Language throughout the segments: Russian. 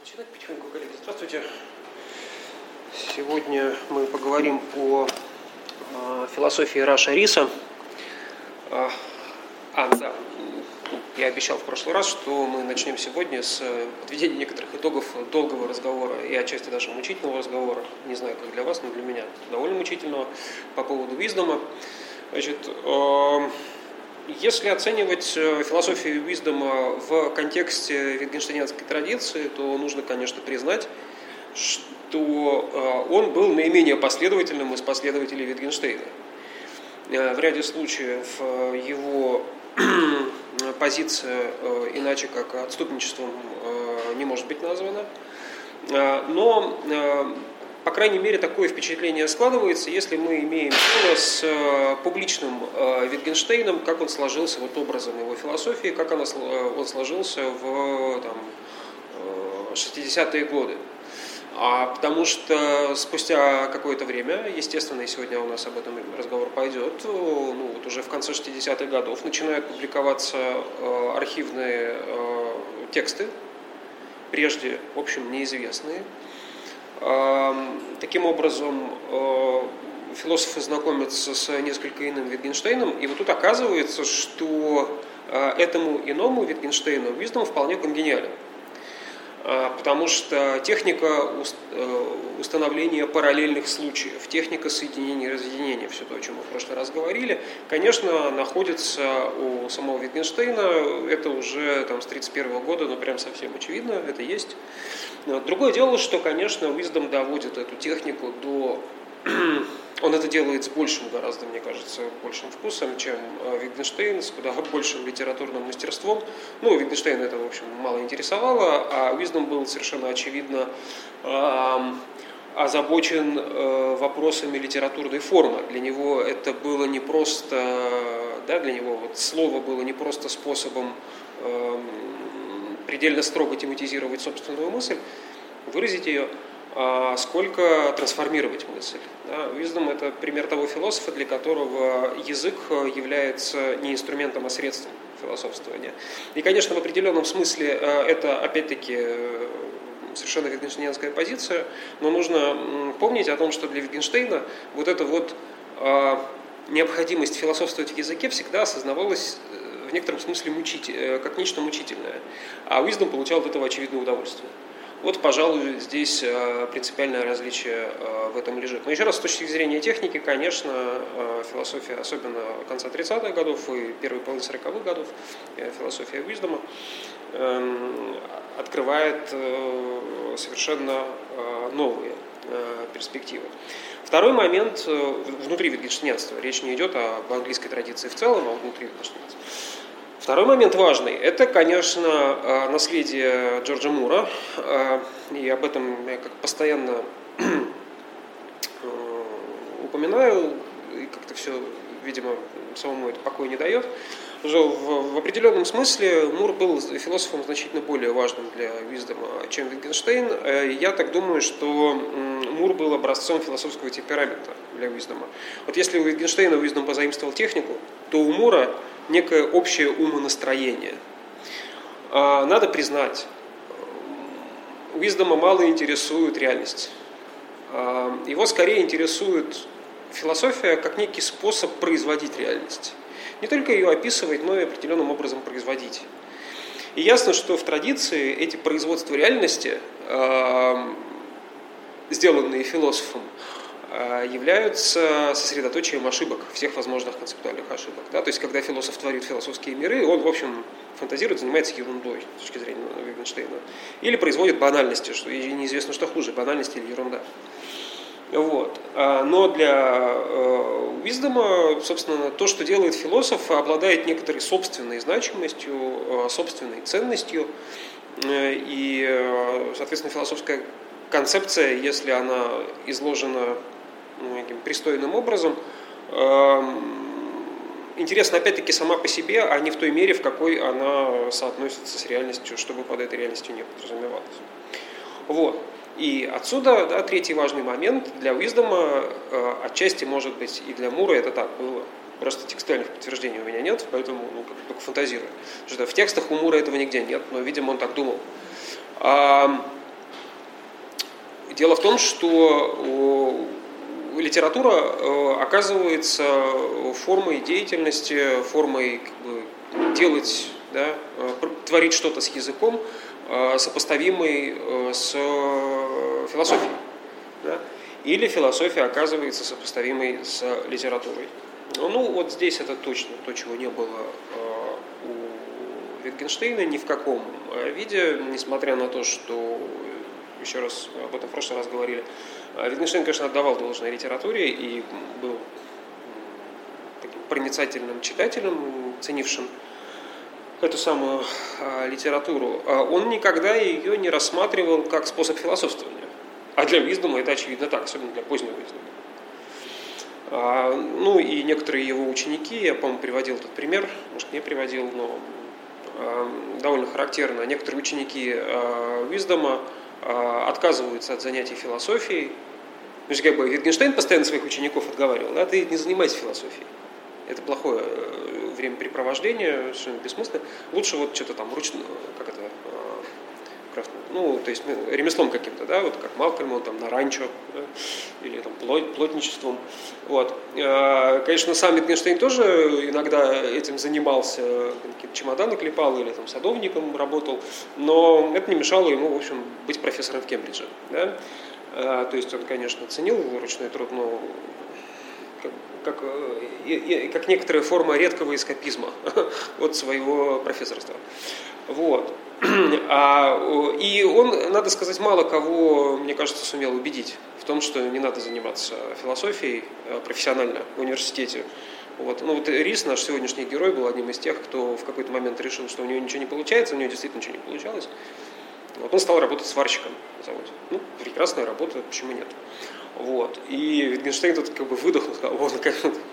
Начинать потихоньку, коллеги. Здравствуйте. Сегодня мы поговорим о э, философии Раша Риса. А, а, да, я обещал в прошлый раз, что мы начнем сегодня с подведения некоторых итогов долгого разговора и отчасти даже мучительного разговора. Не знаю, как для вас, но для меня довольно мучительного по поводу виздома. Значит, э, если оценивать э, философию Виздома в контексте витгенштейнской традиции, то нужно, конечно, признать, что э, он был наименее последовательным из последователей Витгенштейна. Э, в ряде случаев его позиция иначе как отступничеством не может быть названа. Но по крайней мере, такое впечатление складывается, если мы имеем дело с э, публичным э, Витгенштейном, как он сложился, вот образом его философии, как она, э, он сложился в там, 60-е годы. А, потому что спустя какое-то время, естественно, и сегодня у нас об этом разговор пойдет, ну, вот уже в конце 60-х годов начинают публиковаться архивные тексты, прежде, в общем, неизвестные, Таким образом, э, философы знакомятся с несколько иным Витгенштейном, и вот тут оказывается, что э, этому иному Витгенштейну Виздом вполне конгениален. А, потому что техника э, установления параллельных случаев, техника соединения и разъединения, все то, о чем мы в прошлый раз говорили, конечно, находится у самого Витгенштейна, это уже там, с 1931 года, но прям совсем очевидно, это есть. Другое дело, что, конечно, Wisdom доводит эту технику до он это делает с большим, гораздо, мне кажется, большим вкусом, чем э, Витгенштейн, с куда большим литературным мастерством. Ну, Витгенштейн это, в общем, мало интересовало, а Уиздом был совершенно очевидно озабочен э, вопросами литературной формы. Для него это было не просто, да, для него вот слово было не просто способом предельно строго тематизировать собственную мысль, выразить ее, а сколько трансформировать мысль. Да, Wisdom – это пример того философа, для которого язык является не инструментом, а средством философствования. И, конечно, в определенном смысле э, это, опять-таки, э, совершенно витгенштейнская позиция, но нужно помнить о том, что для Витгенштейна вот эта вот э, необходимость философствовать в языке всегда осознавалась в некотором смысле мучитель, как нечто мучительное. А Wisdom получал от этого очевидное удовольствие. Вот, пожалуй, здесь э, принципиальное различие э, в этом лежит. Но еще раз, с точки зрения техники, конечно, э, философия, особенно конца 30-х годов и первой половины 40-х годов, философия Уиздома, эм, открывает совершенно новые перспективы. Второй момент внутри витгенштейнства. Речь не идет об английской традиции в целом, а внутри витгенштейнства. Второй момент важный – это, конечно, э, наследие Джорджа Мура, э, и об этом я как постоянно э, упоминаю, и как-то все, видимо, самому это покоя не дает. В, в определенном смысле Мур был философом значительно более важным для Виздома, чем Wittgenstein. Я так думаю, что Мур был образцом философского темперамента для Виздома. Вот если у Wittgenstein Виздом позаимствовал технику, то у Мура некое общее умонастроение. А, надо признать, Уиздома мало интересует реальность. А, его скорее интересует философия как некий способ производить реальность. Не только ее описывать, но и определенным образом производить. И ясно, что в традиции эти производства реальности, а, сделанные философом, являются сосредоточием ошибок, всех возможных концептуальных ошибок. Да? То есть, когда философ творит философские миры, он, в общем, фантазирует, занимается ерундой с точки зрения Витгенштейна. Или производит банальности, что и неизвестно, что хуже, банальность или ерунда. Вот. А, но для Уиздома, э, собственно, то, что делает философ, обладает некоторой собственной значимостью, э, собственной ценностью. И, соответственно, философская концепция, если она изложена пристойным образом. Эм, интересно, опять-таки, сама по себе, а не в той мере, в какой она соотносится с реальностью, чтобы под этой реальностью не подразумевалось. Вот. И отсюда да, третий важный момент для Уиздома, э, отчасти, может быть, и для Мура это так было. Просто текстуальных подтверждений у меня нет, поэтому ну, как, только фантазирую. Что в текстах у Мура этого нигде нет, но, видимо, он так думал. А, Дело в том, что литература оказывается формой деятельности, формой как бы, делать, да, творить что-то с языком, сопоставимой с философией. Да? Или философия оказывается сопоставимой с литературой. Ну, вот здесь это точно то, чего не было у Wittgensteina ни в каком виде, несмотря на то, что еще раз об этом в прошлый раз говорили. А Wittgenstein, конечно, отдавал должное литературе и был таким проницательным читателем, ценившим эту самую а, литературу. А он никогда ее не рассматривал как способ философствования. А для Виздома это очевидно так, особенно для позднего Виздома. Ну и некоторые его ученики, я, по-моему, приводил этот пример, может, не приводил, но довольно характерно. Некоторые ученики Виздома отказываются от занятий философией. То есть, как бы Wittgenstein постоянно своих учеников отговаривал, да, ты не занимайся философией. Это плохое э, времяпрепровождение, совершенно бессмысленно. Лучше вот что-то там ручно, как это, ну, то есть ну, ремеслом каким-то, да, вот как Малкольм, там на ранчо, да, или там плотничеством. Вот. А, конечно, сам Wittgenstein тоже иногда этим занимался, какие-то чемоданы клепал или там садовником работал, но это не мешало ему, в общем, быть профессором в Кембридже. Да? А, то есть он, конечно, ценил ручной труд, но как, как, как некоторая форма редкого эскапизма от своего профессорства. Вот. А, и он, надо сказать, мало кого, мне кажется, сумел убедить в том, что не надо заниматься философией э, профессионально в университете. Вот. Ну вот Рис, наш сегодняшний герой, был одним из тех, кто в какой-то момент решил, что у него ничего не получается, у него действительно ничего не получалось. Вот он стал работать сварщиком на заводе. Ну, прекрасная работа, почему нет? Вот. И Wittgenstein тут как бы выдохнул, сказал, вот,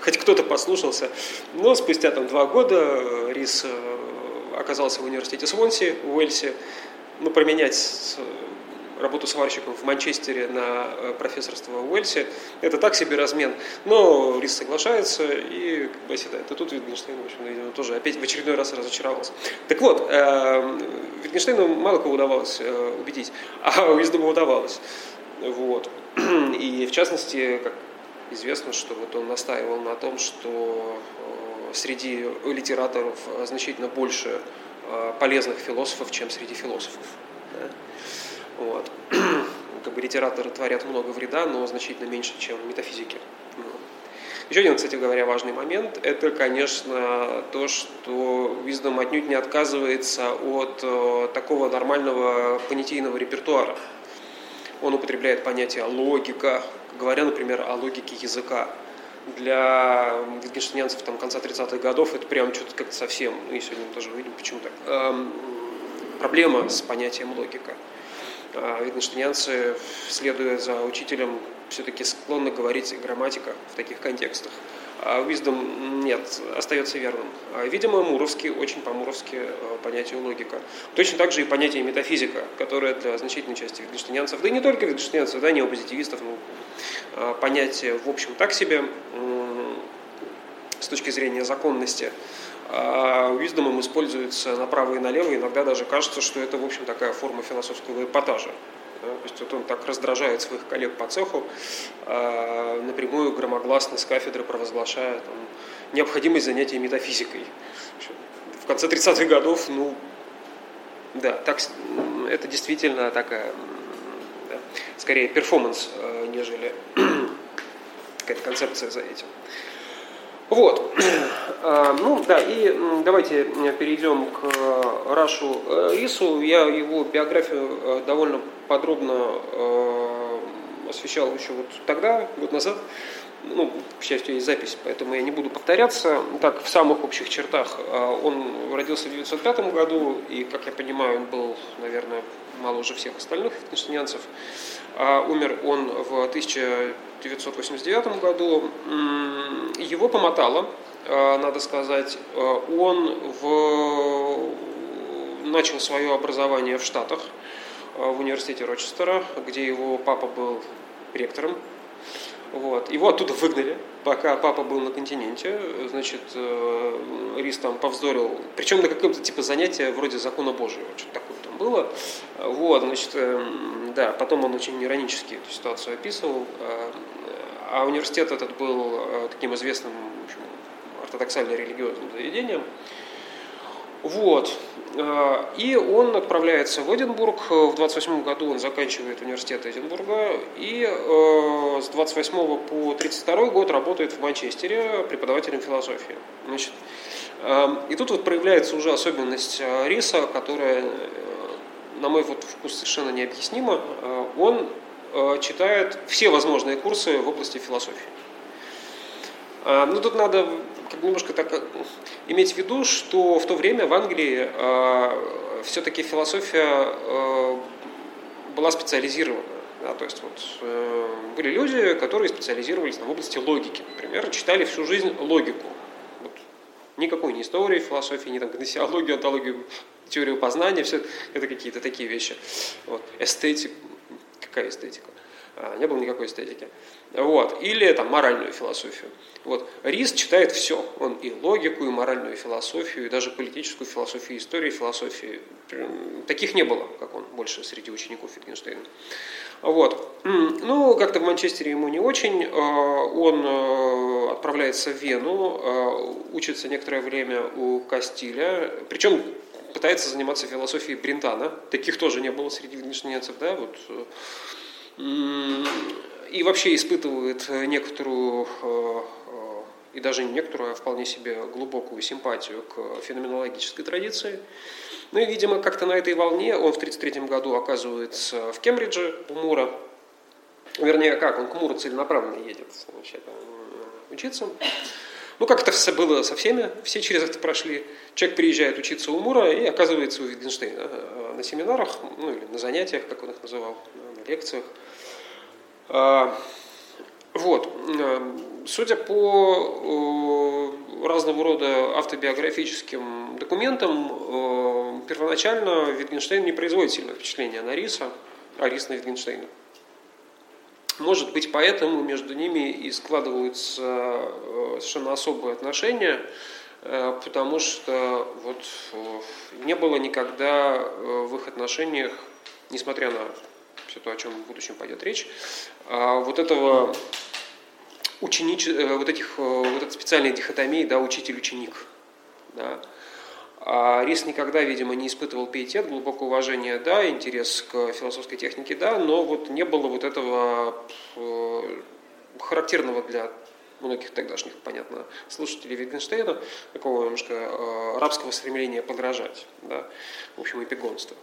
хоть кто-то послушался. Но спустя там два года э, Рис э, оказался в университете Свонси в Уэльсе, ну, променять работу сварщиком в Манчестере на э, профессорство в Уэльсе, это так себе размен. Но Рис соглашается и как бы оседает. И тут Wittgenstein, в общем, видимо, тоже опять в очередной раз разочаровался. Так вот, э, Wittgensteinu мало кого удавалось э, убедить, а Уиздому удавалось. Вот. И в частности, как известно, что вот он настаивал на том, что среди литераторов значительно больше э, полезных философов, чем среди философов. Вот. Как бы литераторы творят много вреда, но значительно меньше, чем метафизики. Еще один, кстати говоря, важный момент – это, конечно, то, что Виздом отнюдь не отказывается от э, такого нормального понятийного репертуара. Он употребляет понятие логика, говоря, например, о логике языка для гетгенштейнянцев там, конца 30-х годов это прям что-то как-то совсем, ну и сегодня мы тоже увидим, почему так, эм, проблема с понятием логика. А Витгенштейнянцы, следуя за учителем, все-таки склонны говорить грамматика в таких контекстах. А Wisdom нет, остается верным. А, видимо, Муровский, очень по-муровски э, понятие логика. Точно так же и понятие метафизика, которое для значительной части витгенштейнянцев, да и не только витгенштейнянцев, да, неопозитивистов, ну, а, понятие, в общем, так себе с точки зрения законности. А Виздомом используется направо и налево, иногда даже кажется, что это, в общем, такая форма философского эпатажа. То есть вот он так раздражает своих коллег по цеху, а, напрямую громогласно с кафедры провозглашая там, необходимость занятия метафизикой. В конце 30-х годов, ну, да, так, это действительно такая, да, скорее перформанс, э, нежели какая-то концепция за этим. Вот. А, ну да, и давайте перейдем к э, Рашу Рису. Я его биографию э, довольно подробно э, освещал еще вот тогда, год назад. Ну, к счастью, есть запись, поэтому я не буду повторяться. Так, в самых общих чертах. Он родился в 1905 году, и, как я понимаю, он был, наверное, мало уже всех остальных витгенштейнянцев. А умер он в 1989 году. Его помотало, а, надо сказать. А, он в... начал свое образование в Штатах, в университете Рочестера, где его папа был ректором. Вот. Его оттуда выгнали, пока папа был на континенте. Значит, э, Рис там повздорил, причем на каком-то типа занятия вроде закона Божьего, что-то такое там было. Вот, значит, эм, да, потом он очень иронически эту ситуацию описывал. Э, а университет этот был э, таким известным в общем, ортодоксально-религиозным заведением. Вот. Э, и он отправляется в Эдинбург. В 28 году он заканчивает университет Эдинбурга. И э, с 28 по 32 год работает в Манчестере преподавателем философии. Значит, э, и тут вот проявляется уже особенность Риса, которая, на мой вот вкус, совершенно необъяснима. Он читает все возможные курсы в области философии. Ну, тут надо как немножко так э, иметь в виду, что в то время в Англии э, все-таки философия э, была специализирована. Да, то есть вот, э, были люди, которые специализировались в области логики, например, читали всю жизнь логику. Вот. Никакой не истории, философии, ни там гносеологию, антологию, теорию познания, все это какие-то такие вещи. Вот. Эстетика, какая эстетика? А, не было никакой эстетики. Вот. Или там моральную философию. Вот. Рис читает все. Он и логику, и моральную философию, и даже политическую философию, историю философии. Таких не было, как он, больше среди учеников Wittgensteina. Вот. Ну, как-то в Манчестере ему не очень. А, он а, отправляется в Вену, учится некоторое время у Кастиля. Причем пытается заниматься философией Брентана. Таких тоже не было среди венецианцев, да, вот и вообще испытывает некоторую, э, э, и даже не некоторую, а вполне себе глубокую симпатию к феноменологической традиции. Ну и, видимо, как-то на этой волне он в 1933 году оказывается в Кембридже у Мура. Вернее, как, он к Муру целенаправленно едет значит, э, учиться. Ну, как это все было со всеми, все через это прошли. Человек приезжает учиться у Мура и оказывается у Витгенштейна на семинарах, ну или на занятиях, как он их называл, на лекциях. А, вот. Э, судя по э, разного рода автобиографическим документам, э, первоначально Витгенштейн не производит сильного впечатления на Риса, а Рис на Витгенштейна. Может быть, поэтому между ними и складываются совершенно особые отношения, потому что вот не было никогда в их отношениях, несмотря на все то, о чем в будущем пойдет речь, а, вот этого ученич... Э, вот этих, э, вот этой специальной дихотомии, да, учитель-ученик. Да. А Рис никогда, видимо, не испытывал пиетет, глубокое уважение, да, интерес к философской технике, да, но вот не было вот этого э, характерного для многих тогдашних, понятно, слушателей Витгенштейна, такого немножко рабского стремления подражать, да, в общем, эпигонства.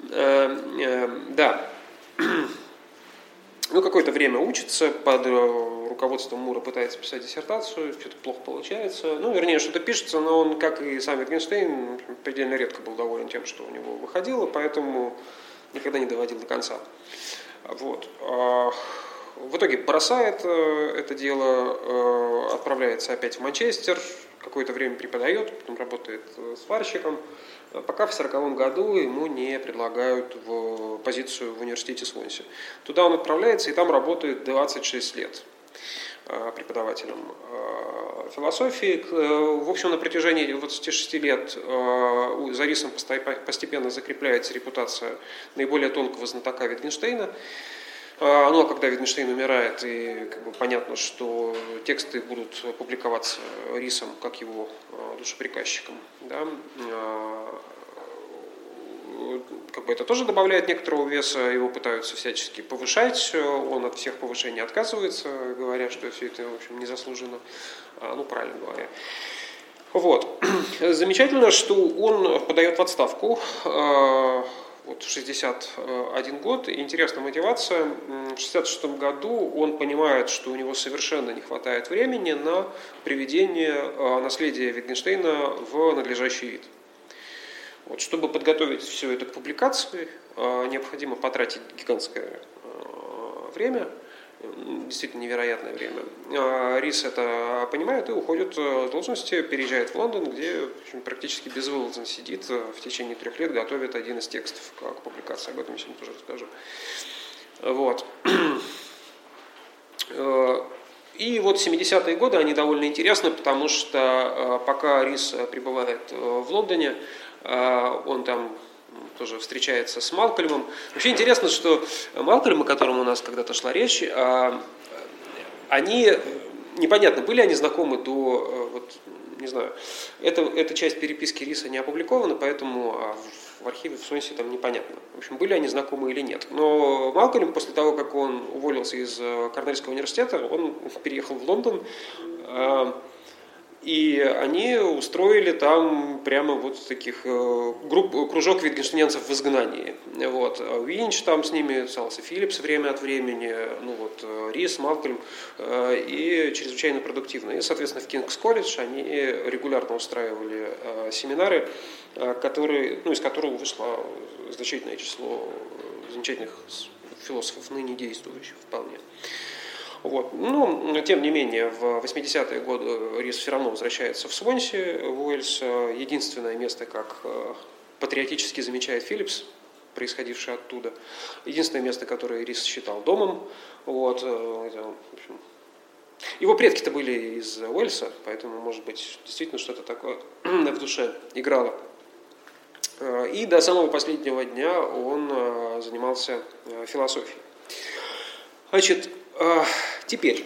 Да, ну, какое-то время учится, под э, руководством Мура пытается писать диссертацию, что-то плохо получается. Ну, вернее, что-то пишется, но он, как и сам Wittgenstein, предельно редко был доволен тем, что у него выходило, поэтому никогда не доводил до конца. Вот. А, в итоге бросает э, это дело, э, отправляется опять в Манчестер, какое-то время преподает, потом работает сварщиком, пока в 1940 году ему не предлагают в позицию в университете Свонси. Туда он отправляется и там работает 26 лет э, преподавателем э, философии. Э, в общем, на протяжении 26 лет за Рисом постепенно закрепляется репутация наиболее тонкого знатока Витгенштейна. А, ну а когда Витгенштейн умирает, и как бы понятно, что тексты будут публиковаться Рисом как его а, душеприказчиком, да, а, как бы это тоже добавляет некоторого веса, его пытаются всячески повышать, он от всех повышений отказывается, говоря, что все это, в общем, незаслуженно, ну, правильно говоря. Вот. Замечательно, что он подает в отставку вот 61 год. Интересная мотивация. В 66 году он понимает, что у него совершенно не хватает времени на приведение а, наследия Wittgensteina в надлежащий вид. Вот, чтобы подготовить все это к публикации, а, необходимо потратить гигантское время – действительно невероятное время. А Рис это понимает и уходит с должности, переезжает в Лондон, где общем, практически безвылазно сидит в течение трех лет, готовит один из текстов к публикации. Об этом сегодня тоже расскажу. Вот. И вот 70-е годы, они довольно интересны, потому что пока Рис пребывает в Лондоне, он там тоже встречается с Малкольмом. Вообще интересно, что Малкольм, о котором у нас когда-то шла речь, они, непонятно, были они знакомы до, вот, не знаю, это, эта часть переписки Риса не опубликована, поэтому в архиве в Сонсе там непонятно. В общем, были они знакомы или нет. Но Малкольм, после того, как он уволился из э, Корнельского университета, он переехал в Лондон, э, и они устроили там прямо вот таких э, групп, кружок витгенштейнцев в изгнании. Вот. Винч там с ними остался, Филлипс время от времени, ну вот, Рис, Малкольм, и чрезвычайно продуктивно. И, соответственно, в Кингс колледж они регулярно устраивали семинары, которые, ну, из которого вышло значительное число замечательных философов, ныне действующих вполне. Вот. Ну, тем не менее, в 80-е годы Рис все равно возвращается в Свонси, в Уэльс. Единственное место, как э, патриотически замечает Филлипс, происходившее оттуда. Единственное место, которое Рис считал домом. Вот. Э, его предки-то были из Уэльса, поэтому, может быть, действительно что-то такое в душе играло. Э, и до самого последнего дня он занимался философией. Значит, Теперь,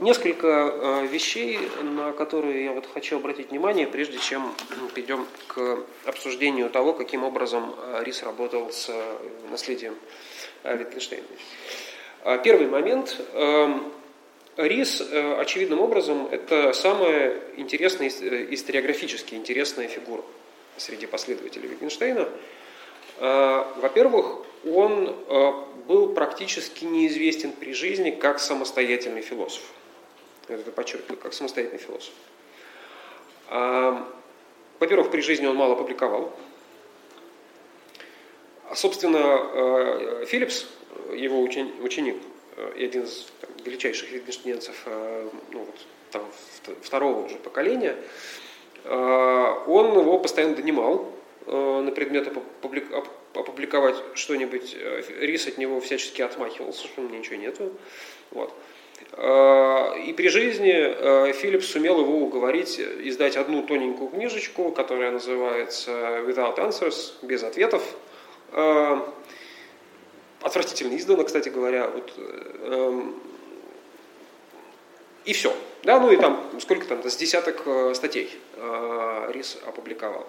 несколько э, вещей, на которые я вот хочу обратить внимание, прежде чем перейдем к обсуждению того, каким образом э, Рис работал с э, наследием Wittgensteina. Первый момент. Эм, Рис, очевидным образом, это самая интересная, историографически интересная фигура среди последователей Wittgensteina. Во-первых, он был практически неизвестен при жизни как самостоятельный философ. Это подчеркиваю, как самостоятельный философ. А, во-первых, при жизни он мало публиковал. А, собственно, э, Филлипс, его ученик и один из там, величайших витгенштейнцев э, ну, вот, второго уже поколения, э, он его постоянно донимал на предмет опубликовать что-нибудь, э, Рис от него всячески отмахивался, что у меня ничего нету. Вот. Э, и при жизни э, Филипп сумел его уговорить издать одну тоненькую книжечку, которая называется Without Answers, без ответов. Отвратительно издана, кстати говоря. Вот, эм, и все. Да, ну и там, сколько там, с десяток статей Рис опубликовал.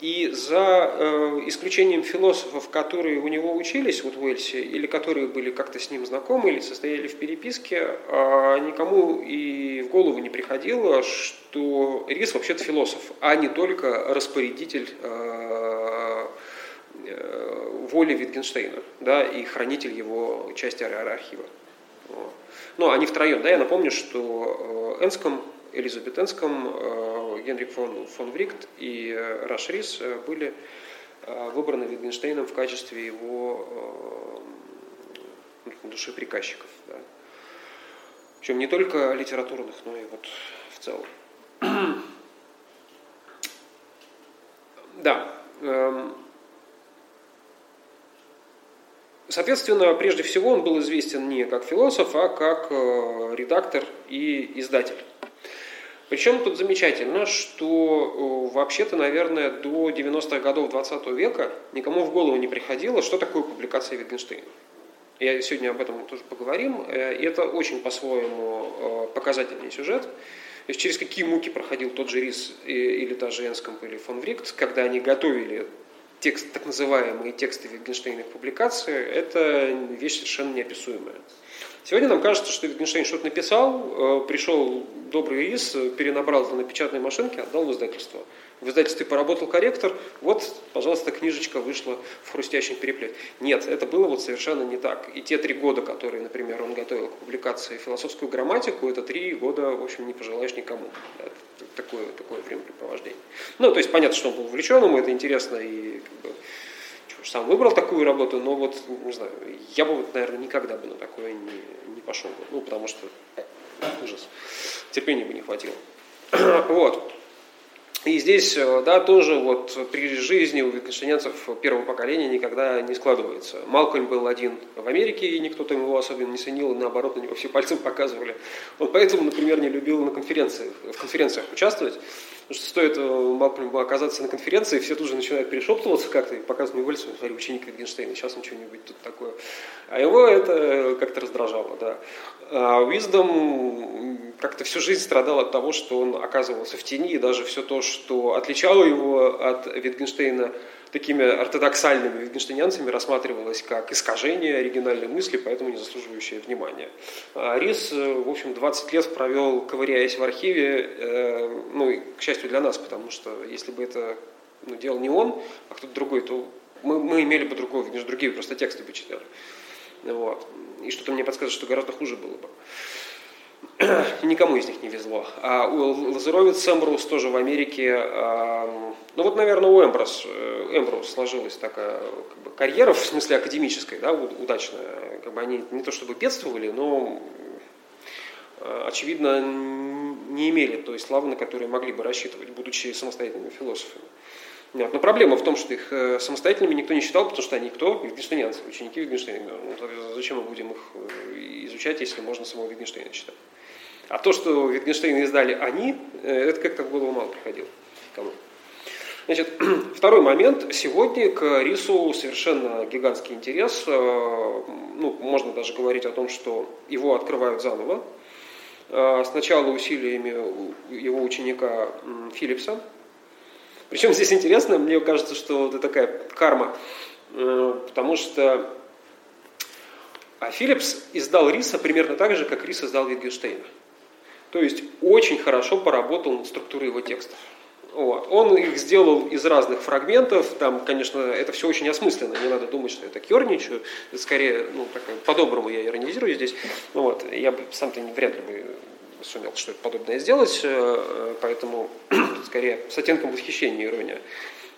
И за э, исключением философов, которые у него учились вот в Уэльсе, или которые были как-то с ним знакомы, или состояли в переписке, э, никому и в голову не приходило, что Рис вообще-то философ, а не только распорядитель э, э, воли Витгенштейна да, и хранитель его части архива. Вот. Ну, они втроем. Да, я напомню, что Энском Элизабетенском э, Генрих фон, фон Врикт и э, Раш Рис э, были выбраны Витгенштейном в качестве его душеприказчиков. Да. Причем не только литературных, но и вот в целом. Да. Эм, соответственно, прежде всего он был известен не как философ, а как редактор и издатель. Причем тут замечательно, что вообще-то, наверное, до 90-х годов 20 века никому в голову не приходило, что такое публикация Wittgensteina. Я сегодня об этом тоже поговорим. Э, и это очень по-своему э, показательный сюжет. То есть через какие муки проходил тот же Рис или та же Энскомп или фон Врикт, когда они готовили текст, так называемые тексты Wittgensteinных публикаций, это вещь совершенно неописуемая. Сегодня нам кажется, что Wittgenstein что-то написал, э, пришел добрый рис, перенабрал это на печатной машинке, отдал в издательство. В издательстве поработал корректор, вот, пожалуйста, книжечка вышла в хрустящем переплете. Нет, это было вот совершенно не так. И те три года, которые, например, он готовил к публикации философскую грамматику, это три года, в общем, не пожелаешь никому. Такое, такое времяпрепровождение. Ну, то есть понятно, что он был увлечен, ему это интересно и как бы, сам выбрал такую работу, но вот, не знаю, я бы, вот, наверное, никогда бы на такое не, не пошел бы. Ну, потому что ужас. Терпения бы не хватило. вот. И здесь, э, да, тоже вот при жизни у витгенштейнцев первого поколения никогда не складывается. Малкольм был один в Америке, и никто там его особенно не ценил, наоборот, на него все пальцем показывали. Он поэтому, например, не любил на конференциях, в конференциях участвовать, Потому что стоит э, Малкольму оказаться на конференции, все тут же начинают перешептываться как-то и показывают мне Вольцу, смотри, ученик Wittgenstein, сейчас он что-нибудь тут такое. А его это как-то раздражало, да. А Уиздом как-то всю жизнь страдал от того, что он оказывался в тени, и даже все то, что отличало его от Wittgensteina, такими ортодоксальными витгенштейнянцами рассматривалось как искажение оригинальной мысли, поэтому не заслуживающее внимания. А Рис, э, в общем, 20 лет провел, ковыряясь в архиве, э, ну, к счастью для нас, потому что если бы это ну, делал не он, а кто-то другой, то мы, мы имели бы другого, другие просто тексты бы читали. Вот. И что-то мне подсказывает, что гораздо хуже было бы. Никому из них не везло. А у Лазаровец Эмброуз тоже в Америке. Ну вот, наверное, у Эмброуз, э, Эмброуз сложилась такая как бы, карьера, в смысле академической, да, удачная. Как бы они не то чтобы бедствовали, но э, очевидно, не имели той славы, на которую могли бы рассчитывать, будучи самостоятельными философами. Нет, но проблема в том, что их э, самостоятельными никто не считал, потому что они кто? Витгенштейнянцы, ученики Витгенштейна. Ну, зачем мы будем их изучать, если можно самого Витгенштейна читать? А то, что Wittgenstein издали они, э, это как-то в голову мало приходило. Кому? Значит, второй момент. Сегодня к рису совершенно гигантский интерес. Э, ну, можно даже говорить о том, что его открывают заново. Э, сначала усилиями его ученика Филлипса. Причем здесь интересно, мне кажется, что это такая карма, потому что а Филлипс издал Риса примерно так же, как Рис издал Wittgensteina. То есть очень хорошо поработал над структурой его текстов. Вот. Он их сделал из разных фрагментов, там, конечно, это все очень осмысленно, не надо думать, что я так ерничаю, скорее, ну, по-доброму я иронизирую здесь, вот. я бы сам-то вряд ли бы сумел что-то подобное сделать, э, поэтому скорее с оттенком восхищения ирония.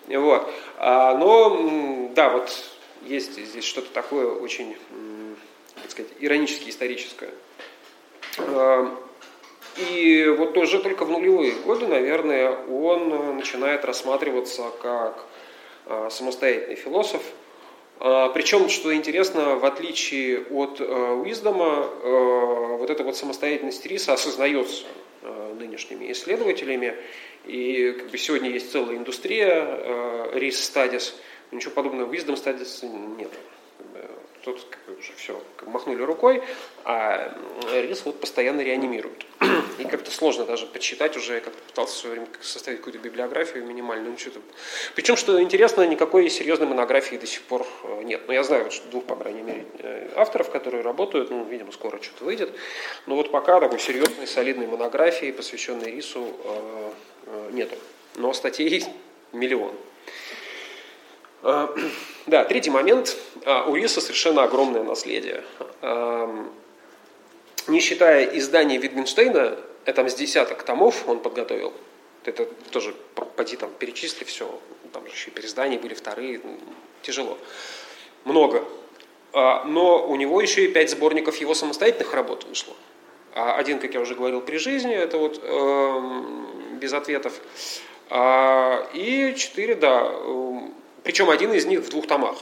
Вот. А, но, да, вот есть здесь что-то такое очень, так сказать, иронически историческое. А, и вот уже только в нулевые годы, наверное, он э, начинает рассматриваться как э, самостоятельный философ. А, Причем, что интересно, в отличие от э, Уиздома, вот эта вот самостоятельность Риса осознается нынешними исследователями. И как бы сегодня есть целая индустрия Рис Studies, ничего подобного Wisdom Studies нет тут уже все махнули рукой, а рис вот постоянно реанимируют. И как-то сложно даже почитать уже, я как-то пытался в свое время составить какую-то библиографию минимальную. Ну, что-то... Причем, что интересно, никакой серьезной монографии до сих пор э, нет. Но я знаю вот, двух, по крайней мере, э, авторов, которые работают, ну, видимо, скоро что-то выйдет. Но вот пока такой серьезной, солидной монографии, посвященной рису, э, нету. Но статей миллион. Да, третий момент. А, у Риса совершенно огромное наследие. Не считая издания Витгенштейна, это там с десяток томов он подготовил. Это тоже, поди там, перечисли все. Там же еще переиздания были вторые. Тяжело. Много. А, но у него еще и пять сборников его самостоятельных работ вышло. А один, как я уже говорил, при жизни, это вот э, без ответов. И четыре, да, причем один из них в двух томах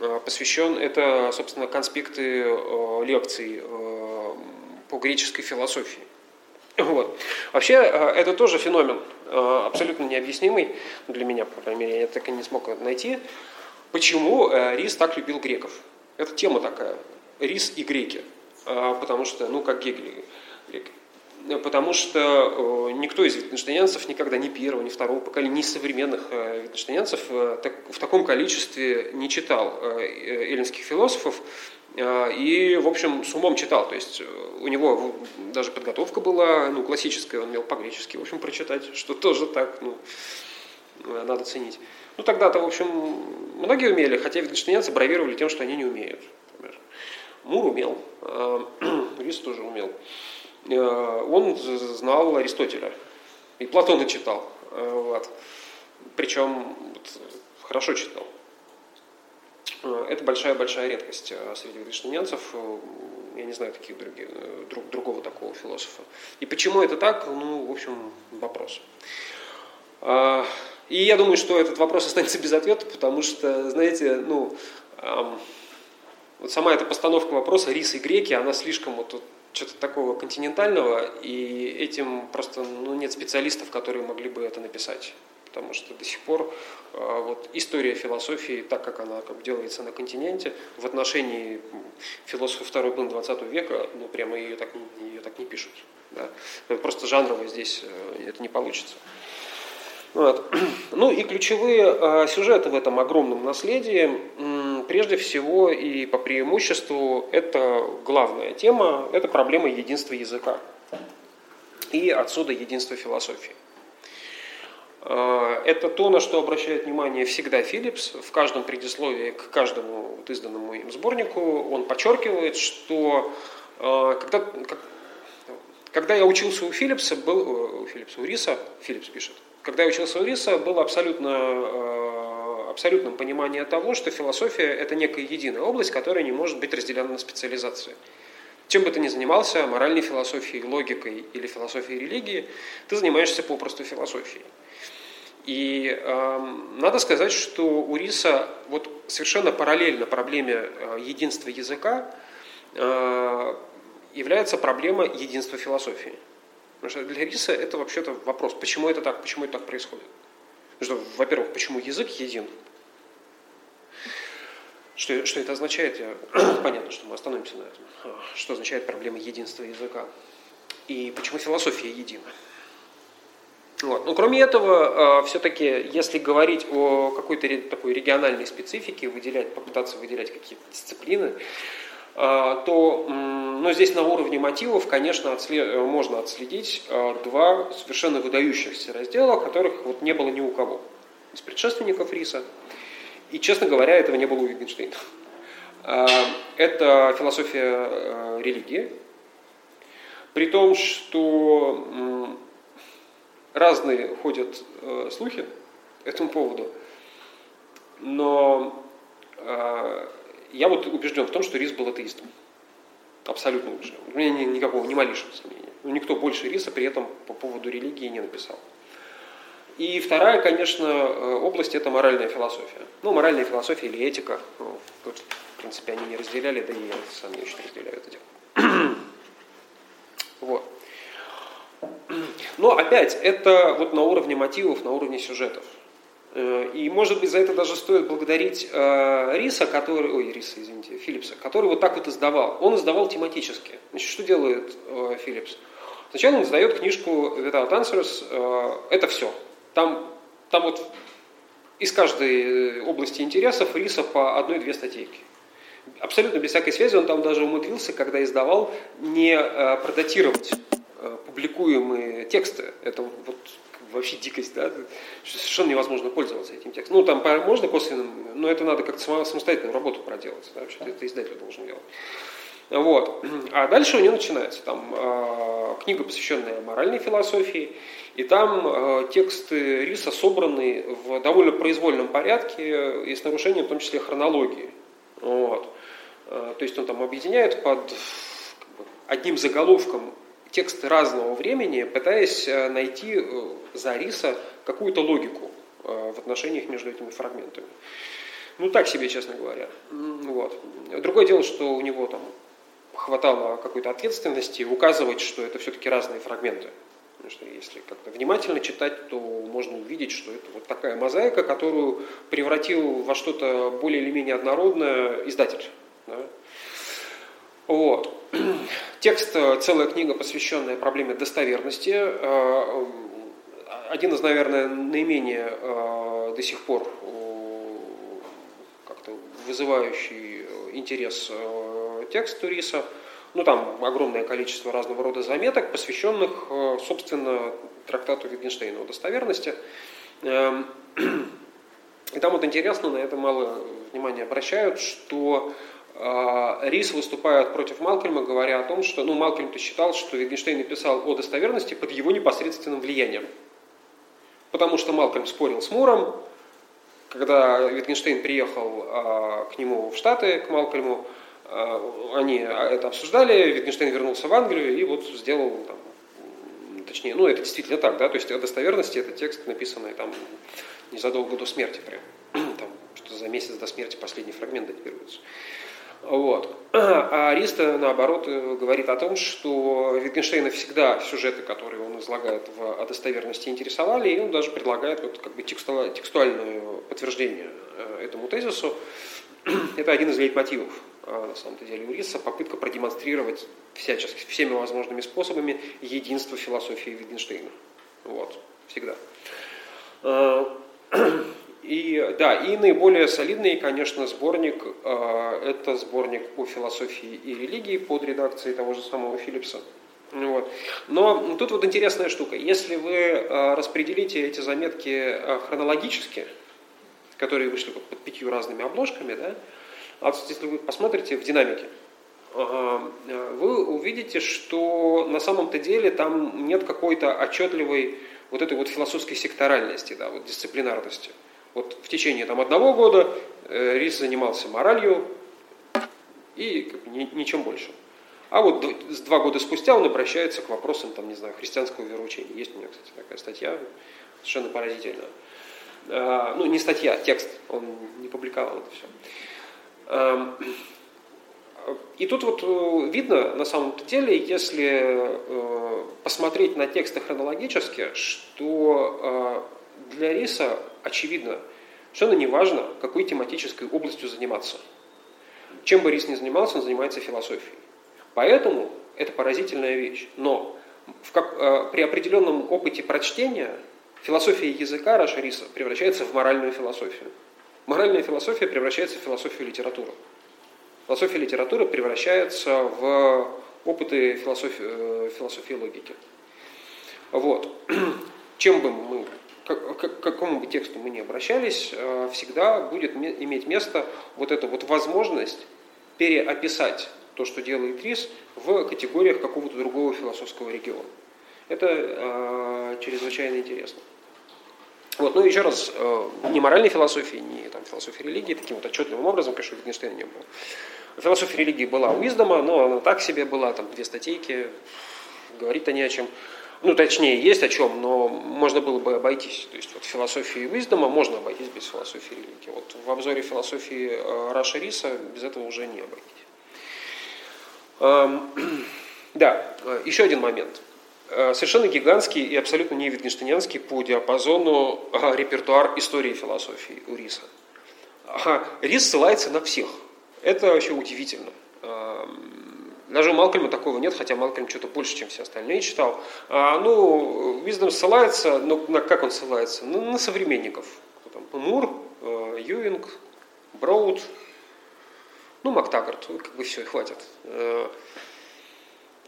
э, посвящен, это, собственно, конспекты э, лекций э, по греческой философии. Вот. Вообще, это тоже феномен абсолютно необъяснимый для меня, по крайней мере, я так и не смог найти. Почему Рис так любил греков? Это тема такая. Рис и греки. Потому что, ну, как Гегель, греки потому что э, никто из витгенштейнянцев никогда ни первого, ни второго поколения, ни современных э, витгенштейнянцев э, в таком количестве не читал эллинских философов и, в общем, с умом читал. То есть у него даже подготовка была ну, классическая, он умел по-гречески, в общем, прочитать, что тоже так, ну, надо ценить. Ну, тогда-то, в общем, многие умели, хотя витгенштейнянцы бравировали тем, что они не умеют. Например. Мур умел, Рис тоже умел. Э, он знал Аристотеля. И Платона читал. Э, вот. Причем вот, хорошо читал. Э, это большая-большая редкость среди вишненцев. Я не знаю таких других, друг, другого такого философа. И почему это так, ну, в общем, вопрос. И я думаю, что этот вопрос останется без ответа, потому что, знаете, ну, вот сама эта постановка вопроса рис и греки, она слишком вот, вот что-то такого континентального, и этим просто ну, нет специалистов, которые могли бы это написать. Потому что до сих пор э, вот, история философии, так как она как делается на континенте, в отношении философов второй половины 20 века, ну прямо ее так, ее так не пишут. Да? Просто жанрово здесь э, это не получится. Вот. Ну и ключевые э, сюжеты в этом огромном наследии, прежде всего и по преимуществу, это главная тема, это проблема единства языка. И отсюда единство философии. Э, это то, на что обращает внимание всегда Филлипс. В каждом предисловии к каждому вот изданному им сборнику он подчеркивает, что э, когда, когда я учился у Филлипса, был, у Филлипса, у Риса, Филлипс пишет, когда я учился у Риса, было абсолютно, абсолютным понимание того, что философия – это некая единая область, которая не может быть разделена на специализации. Чем бы ты ни занимался, моральной философией, логикой или философией религии, ты занимаешься попросту философией. И э, надо сказать, что у Риса вот совершенно параллельно проблеме э, единства языка э, является проблема единства философии. Потому что для риса это вообще-то вопрос, почему это так, почему это так происходит. Что, во-первых, почему язык един? Что, что это означает? Понятно, что мы остановимся на этом. Что означает проблема единства языка? И почему философия едина? Вот. Но кроме этого, а, все-таки, если говорить о какой-то такой региональной специфике, выделять, попытаться выделять какие-то дисциплины, а, то ну, здесь на уровне мотивов, конечно, отслед... Э, можно отследить а, два совершенно выдающихся раздела, которых вот не было ни у кого из предшественников Риса. И, честно говоря, этого не было у Wittgensteina. А, это философия э, религии. При том, что разные ходят э, слухи этому поводу, но я вот убежден в том, что Рис был атеистом. Абсолютно убежден. У меня никакого, ни малейшего сомнения. Ну, никто больше Риса при этом по поводу религии не написал. И вторая, конечно, э, область – это моральная философия. Ну, моральная философия или этика. Ну, тут, в принципе, они не разделяли, да и я сам не очень разделяю это дело. Вот. Но опять, это вот на уровне мотивов, на уровне сюжетов. Э, и, может быть, за это даже стоит благодарить э, Риса, который, ой, Риса, извините, Филлипса, который вот так вот издавал. Он издавал тематически. Значит, что делает э, Филлипс? Сначала он издает книжку Without Answers, это все. Там, там вот из каждой области интересов Риса по одной-две статейки. Абсолютно без всякой связи он там даже умудрился, когда издавал, не продатировать публикуемые тексты. Это вот вообще дикость, да, совершенно невозможно пользоваться этим текстом. Ну, там можно косвенным, но это надо как-то самостоятельную работу проделать, да, вообще это издатель должен делать. Вот. А дальше у него начинается там э, книга, посвященная моральной философии, и там э, тексты Риса собраны в довольно произвольном порядке и с нарушением в том числе хронологии. Вот. Э, то есть он там объединяет под одним заголовком тексты разного времени, пытаясь э, найти э, за Риса какую-то логику э, в отношениях между этими фрагментами. Ну, так себе, честно говоря. Вот. Другое дело, что у него там хватало какой-то ответственности указывать, что это все-таки разные фрагменты. Потому что если как-то внимательно читать, то можно увидеть, что это вот такая мозаика, которую превратил во что-то более или менее однородное издатель. Да? Вот. Текст, э, целая книга, посвященная проблеме достоверности. Э, один из, наверное, наименее э, до сих пор как-то вызывающий интерес текст Туриса. Ну, там огромное количество разного рода заметок, посвященных, собственно, трактату Wittgensteina о достоверности. Эм, и там вот интересно, на это мало внимания обращают, что Рис выступает против Малкольма, говоря о том, что ну, Малкольм-то считал, что Wittgenstein написал о достоверности под его непосредственным влиянием. Потому что Малкольм спорил с Муром, когда Wittgenstein приехал а, к нему в Штаты, к Малкольму, а, они это обсуждали, Wittgenstein вернулся в Англию и вот сделал там, точнее, ну это действительно так, да, то есть о достоверности это текст, написанный там незадолго до смерти прям, там что за месяц до смерти последний фрагмент датируется. Вот. А Ариста, наоборот, говорит о том, что Wittgensteina всегда сюжеты, которые он излагает в, о достоверности, интересовали, и он даже предлагает вот, как бы текстуальное подтверждение э, этому тезису. Это один из лейтмотивов, э, на самом деле, у Риса, попытка продемонстрировать всячески, всеми возможными способами единство философии Wittgensteina. Вот, всегда. И да, и наиболее солидный, конечно, сборник э, это сборник по философии и религии под редакцией того же самого Филлипса. Вот. Но тут вот интересная штука. Если вы э, распределите эти заметки э, хронологически, которые вышли под пятью разными обложками, да, а если вы посмотрите в динамике, вы увидите, что на самом-то деле там нет какой-то отчетливой вот этой вот философской секторальности, да, вот дисциплинарности. Вот в течение там, одного года э, Рис занимался моралью и ничем больше. А вот два года спустя он обращается к вопросам, там, не знаю, христианского вероучения. Есть у меня, кстати, такая статья, совершенно поразительная. А, ну, не статья, текст, он не публиковал это все. А, и тут вот э, видно, на самом деле, если э, посмотреть на тексты хронологически, что для Риса очевидно, совершенно не важно, какой тематической областью заниматься. Чем бы Рис ни занимался, он занимается философией. Поэтому это поразительная вещь. Но в как, при определенном опыте прочтения философия языка Раша Риса превращается в моральную философию. Моральная философия превращается в философию литературы философия литературы превращается в опыты философии, э, философии логики. Вот. Чем бы мы, к, к какому бы тексту мы ни обращались, э, всегда будет иметь место вот эта вот возможность переописать то, что делает Рис, в категориях какого-то другого философского региона. Это э, чрезвычайно интересно. Вот, ну еще раз, э, ни моральной философии, ни там, философии религии таким вот отчетливым образом, конечно, у Wittgensteina не было. Философия религии была у Издома, но она так себе была, там две статейки, говорит-то не о чем. Ну, точнее, есть о чем, но можно было бы обойтись. То есть вот философии Уиздома можно обойтись без философии религии. Вот в обзоре философии э, Раша Риса без этого уже не обойтись. Эм, да, э, еще один момент. Э, совершенно гигантский и абсолютно не витгенштейнянский по диапазону репертуар истории философии у Риса. Рис ссылается на всех – это вообще удивительно. Даже у Малкольма такого нет, хотя Малкольм что-то больше, чем все остальные читал. А, ну, Виздом ссылается, ну, на, как он ссылается? Ну, на современников. Там, Мур, э, Юинг, Броуд, ну, Мактагарт, ну, как бы все, хватит. Э,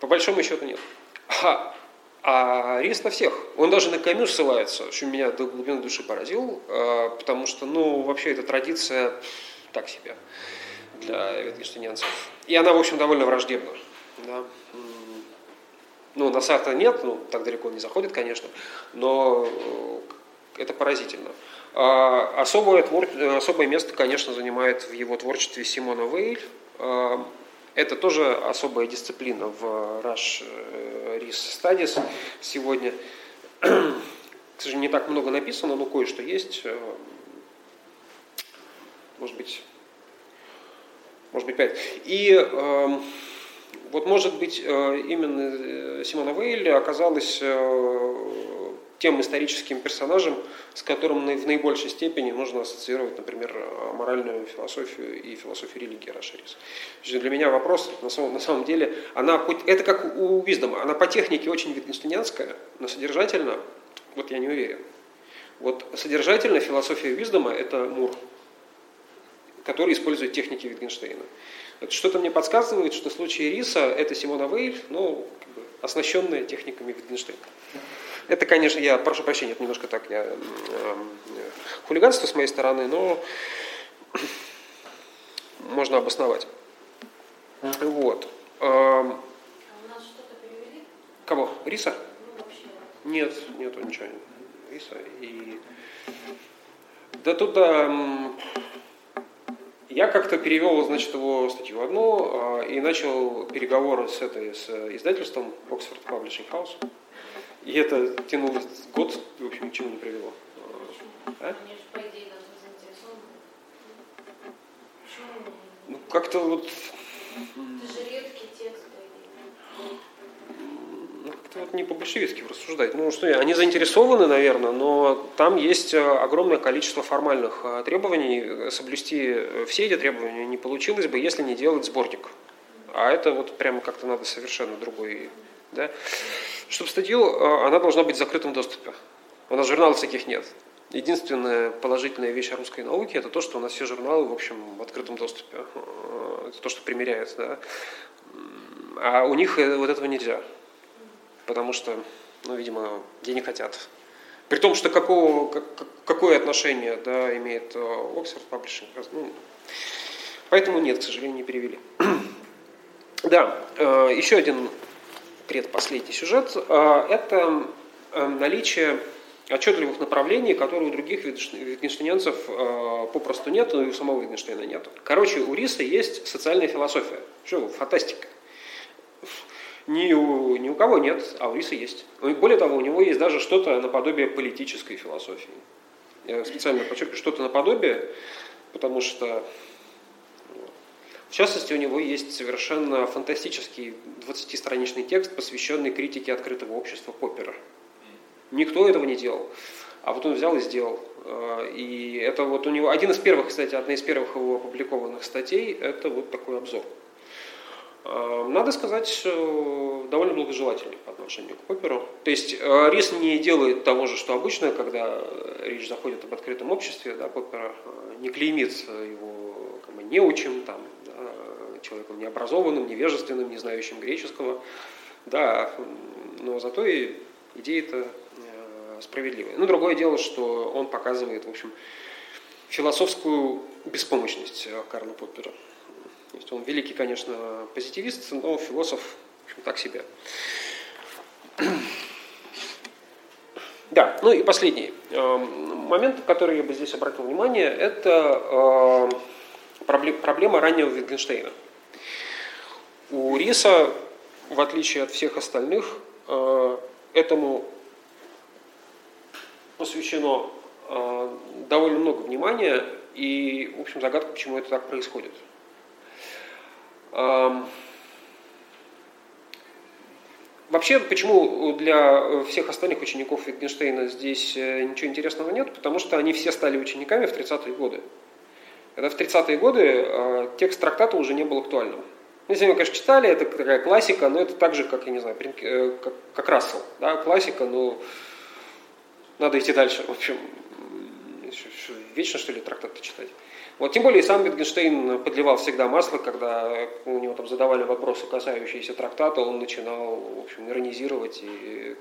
по большому счету нет. А, а Рис на всех. Он даже на Камю ссылается, что меня до глубины души поразил, э, потому что, ну, вообще эта традиция так себе для витгенштейнянцев. И она, в общем, довольно враждебна. Да. Ну, на Сарта нет, ну, так далеко не заходит, конечно, но э, это поразительно. А особое, твор... особое место, конечно, занимает в его творчестве Симона Вейль. А, это тоже особая дисциплина в Rush э, RIS Studies сегодня. К сожалению, не так много написано, но кое-что есть. Э, может быть, может быть, пять. И э, вот, может быть, э, именно э, Симона Вейль оказалась э, тем историческим персонажем, с которым в наибольшей степени нужно ассоциировать, например, моральную философию и философию религии Рашерис. Для меня вопрос, на самом, деле, она, это как у Виздома, она по технике очень витгенштейнянская, но содержательно, вот я не уверен. Вот содержательно философия Виздома – это Мур – который использует техники Wittgensteina. Что-то мне подсказывает, что в случае риса это Симона Вейль, ну, как бы, оснащенная техниками Wittgensteina. Это, конечно, я прошу прощения, это немножко так я, э, хулиганство с моей стороны, но можно обосновать. Вот. А Кого? Риса? Ну, нет, нету ничего. Риса и... Да тут да, я как-то перевел, значит, его статью одну а, и начал переговоры с этой, с издательством Oxford Publishing House. И это тянулось год, в общем, ничего не привело. А? Ну, как-то вот... Это же редкий текст, ну, как-то вот не по-большевистски рассуждать. Ну, что они заинтересованы, наверное, но там есть э, огромное количество формальных э, требований. Соблюсти все эти требования не получилось бы, если не делать сборник. А это вот прямо как-то надо совершенно другой... Да? Чтобы статью, э, она должна быть в закрытом доступе. У нас журналов таких нет. Единственная положительная вещь о русской науке – это то, что у нас все журналы, в общем, в открытом доступе. Э, это то, что примеряется. Да? А у них э, вот этого нельзя. Потому что, ну, видимо, денег хотят. При том, что какого, как, какое отношение да, имеет Oxford Publishing. Ну, поэтому нет, к сожалению, не перевели. да, еще один предпоследний сюжет, а, это э, наличие отчетливых направлений, которые у других витгенштейнянцев а, попросту нет, и у самого Витгенштейна нет. Короче, у Риса есть социальная философия. Что, фантастика. Ни у, ни у кого нет, а у Риса есть. Более того, у него есть даже что-то наподобие политической философии. Я специально подчеркиваю, что-то наподобие, потому что в частности, у него есть совершенно фантастический 20-страничный текст, посвященный критике открытого общества Поппера. Никто этого не делал. А вот он взял и сделал. Э, и это вот у него, один из первых, кстати, одна из первых его опубликованных статей, это вот такой обзор. Э, надо сказать, довольно благожелательный по отношению к Попперу. То есть э, Рис не делает того же, что обычно, когда речь заходит об открытом обществе, да, Поппера не клеймит его как бы, неучим, там, человеком необразованным, невежественным, не знающим греческого. Да, но зато и идея-то э, справедливая. Ну, другое дело, что он показывает, в общем, философскую беспомощность э, Карла Поппера. То есть он великий, конечно, позитивист, но философ, в общем, так себе. Да, ну и последний э, момент, который я бы здесь обратил внимание, это проблема раннего Wittgensteina. У риса, в отличие от всех остальных, э, этому посвящено э, довольно много внимания, и, в общем, загадка, почему это так происходит. Вообще, почему для всех остальных учеников Wittgensteina здесь э, ничего интересного нет? Потому что они все стали учениками в 30-е годы. Когда в 30-е годы текст трактата уже не был актуальным. Ну, если вы, конечно, читали, это такая классика, но это так же, как, я не знаю, э, как, как Рассел. Да? Классика, но надо идти дальше. В общем, вечно, что ли, трактаты читать. Вот, тем более сам Wittgenstein подливал всегда масло, когда у него там задавали вопросы, касающиеся трактата, он начинал, в общем, иронизировать и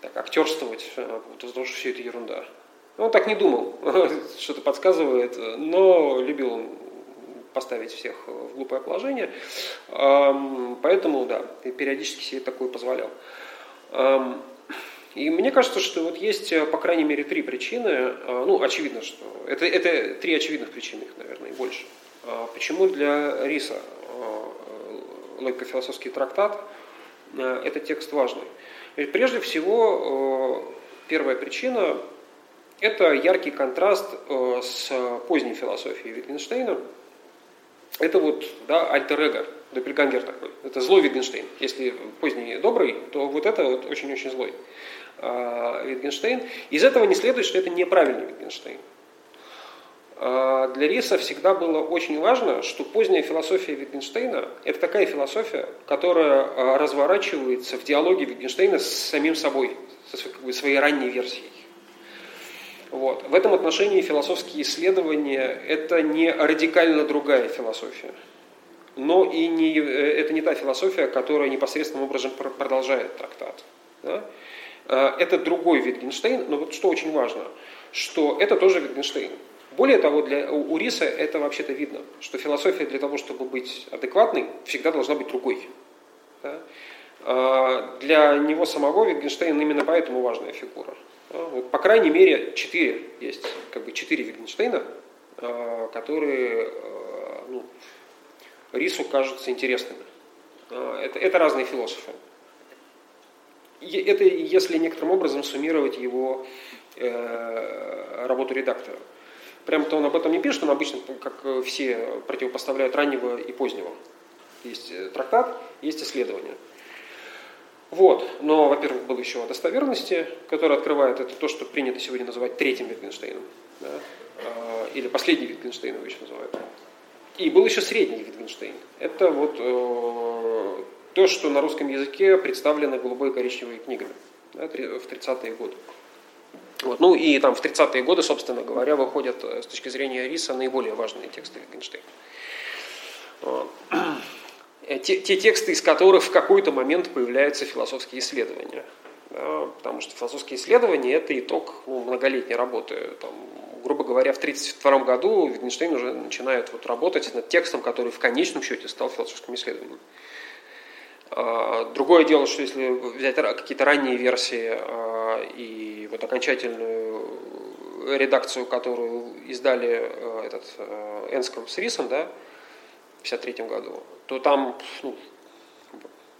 так, актерствовать, потому что все это ерунда. Он так не думал, что-то подсказывает, но любил он поставить всех в глупое положение. Поэтому, да, периодически себе такое позволял. И мне кажется, что вот есть, по крайней мере, три причины. А, ну, очевидно, что это, это три очевидных причины, их, наверное, и больше. А, почему для Риса а, логико-философский трактат этот текст важный? Прежде всего, первая причина – это яркий контраст с поздней философией Wittgensteina – это вот да, альтер-эго, допельгангер такой. Это злой Витгенштейн. Если поздний добрый, то вот это вот очень-очень злой э, Витгенштейн. Из этого не следует, что это неправильный Витгенштейн. Э, для Риса всегда было очень важно, что поздняя философия Витгенштейна – это такая философия, которая э, разворачивается в диалоге Витгенштейна с самим собой, со своей, ранней версией. Вот. В этом отношении философские исследования – это не радикально другая философия. Но и не, э, это не та философия, которая непосредственным образом продолжает трактат. Да? Э, это другой Wittgenstein, но вот что очень важно, что это тоже Wittgenstein. Более того, для, у Риса это вообще-то видно, что философия для того, чтобы быть адекватной, всегда должна быть другой. Да? Э, для него самого Wittgenstein именно поэтому важная фигура. А, по крайней мере, четыре есть, как бы четыре Wittgensteina, а, которые а, ну, Рису кажутся интересными. Это, это разные философы. Это если некоторым образом суммировать его э, работу редактора. Прям-то он об этом не пишет, он обычно, как все, противопоставляют раннего и позднего. Есть э, трактат, есть исследование. Вот. Но, во-первых, был еще о достоверности, который открывает это то, что принято сегодня называть третьим Wittgensteinом. Да? Или последний Wittgenstein его еще называют. И был еще средний Wittgenstein. Это вот э, то, что на русском языке представлено голубой и коричневой книгами да, в 30-е годы. Вот. Ну и там в 30-е годы, собственно говоря, выходят э, с точки зрения риса наиболее важные тексты Wittgensteina. Э, те, те тексты, из которых в какой-то момент появляются философские исследования. Да, потому что философские исследования – это итог ну, многолетней работы. Там, грубо говоря, в 1932 году Wittgenstein уже начинает вот работать над текстом, который в конечном счете стал философским исследованием. А, другое дело, что если взять какие-то ранние версии а, и вот окончательную редакцию, которую издали э, этот Энском с Рисом, да, в 1953 году, то там ну,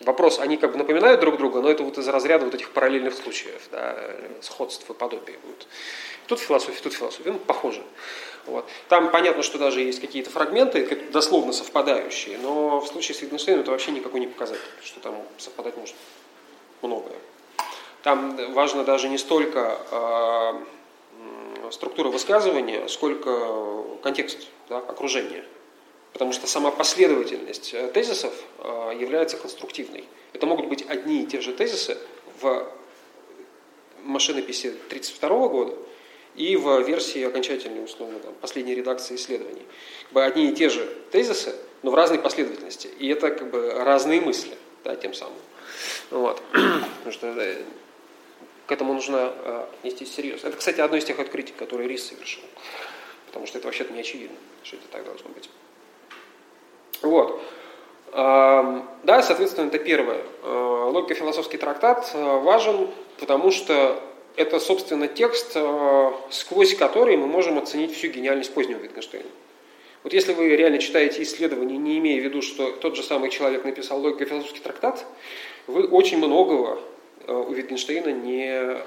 вопрос, они как бы напоминают друг друга, но это вот из разряда вот этих параллельных случаев, да, сходств и подобий. Вот. Тут философия, тут философия, ну, похоже. Вот. Там понятно, что даже есть какие-то фрагменты, дословно совпадающие, но в случае с Wittgenstein это вообще никакой не показатель, что там совпадать может многое. Там важно даже не столько э, структура высказывания, сколько контекст, да, окружение. Потому что сама последовательность э, тезисов э, является конструктивной. Это могут быть одни и те же тезисы в машинописи 1932 года и в версии окончательной, условно, там, последней редакции исследований. Как бы одни и те же тезисы, но в разной последовательности. И это как бы разные мысли, да, тем самым. Вот. Потому что э, к этому нужно э, нестись серьезно. Это, кстати, одно из тех открытий, которые Рис совершил. Потому что это вообще-то не очевидно, что это так должно быть. Вот. Да, соответственно, это первое. Э, Логико-философский трактат э, важен, потому что это, собственно, текст, э, сквозь который мы можем оценить всю гениальность позднего Wittgensteina. Вот если вы реально читаете исследования, не имея в виду, что тот же самый человек написал логико-философский трактат, вы очень многого у Wittgensteina не...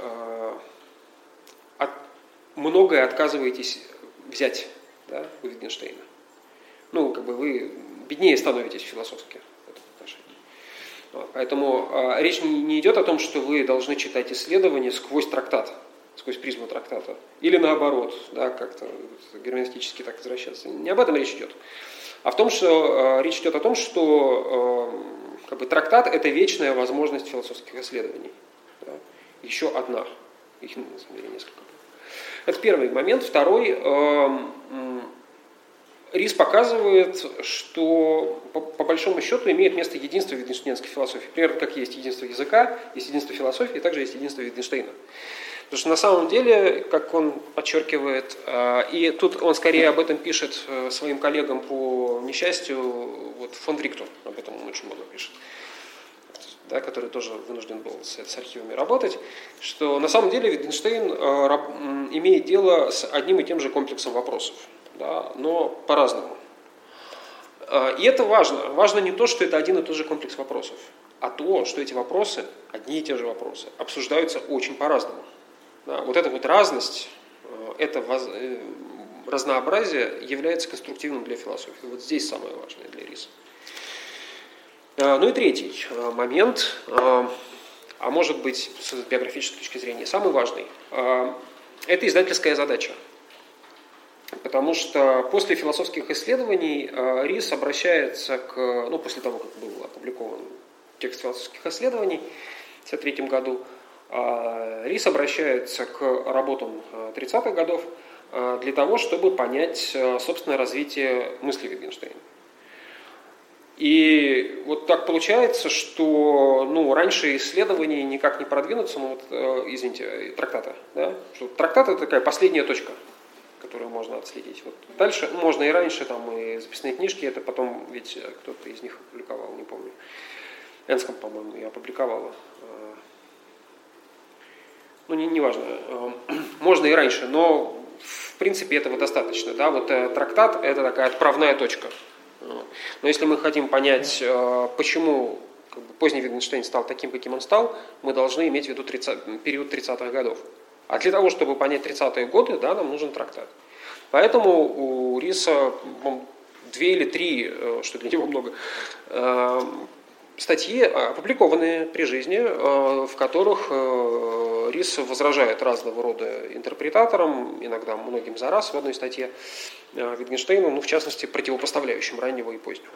От, многое отказываетесь взять да, у Wittgensteina. Ну, как бы вы беднее становитесь философски. Поэтому э, речь не, не идет о том, что вы должны читать исследования сквозь трактат, сквозь призму трактата. Или наоборот, да, как-то герменевтически так возвращаться. Не об этом речь идет. А в том, что э, речь идет о том, что э, как бы, трактат – это вечная возможность философских исследований. Да? Еще одна. Их на самом деле несколько. Это первый момент. Второй э, Рис показывает, что по, по большому счету имеет место единство Wittgensteinской философии. Примерно как есть единство языка, есть единство философии, также есть единство Wittgensteina. Потому что на самом деле, как он подчеркивает, э, и тут он скорее об этом пишет э, своим коллегам по несчастью, вот фон Врикту об этом он очень много пишет, да, который тоже вынужден был с, с архивами работать, что на самом деле Wittgenstein э, имеет дело с одним и тем же комплексом вопросов да, но по-разному. А, и это важно. Важно не то, что это один и тот же комплекс вопросов, а то, что эти вопросы, одни и те же вопросы, обсуждаются очень по-разному. Да, вот эта вот разность, э, это воз... Э, разнообразие является конструктивным для философии. Вот здесь самое важное для риса. А, ну и третий э, момент, а может быть с биографической точки зрения самый важный, это издательская задача. Потому что после философских исследований э, Рис обращается к, ну, после того, как был опубликован текст философских исследований в 1953 году, э, Рис обращается к работам 30-х э, годов для того, чтобы понять собственное развитие мысли Wittgensteina. И вот так получается, что ну, раньше исследований никак не продвинуться, ну вот, извините, трактата, да? что трактат это такая последняя точка которую можно отследить. Вот дальше можно и раньше, там и записные книжки, это потом ведь кто-то из них опубликовал, не помню. Энском, по-моему, я опубликовала. Э, ну, не, не важно. Э, можно и раньше, но в принципе этого достаточно. Да? Вот э, трактат – это такая отправная точка. Но если мы хотим понять, почему как бы, поздний Wittgenstein стал таким, каким он стал, мы должны иметь в виду 30, период 30-х годов. А для того, чтобы понять 30-е годы, да, нам нужен трактат. Поэтому у Риса две или три, э, что для него много, э, статьи, опубликованные при жизни, э, в которых Рис возражает разного рода интерпретаторам, иногда многим за раз в одной статье Wittgensteinu, ну, в частности, противопоставляющим раннего и позднего.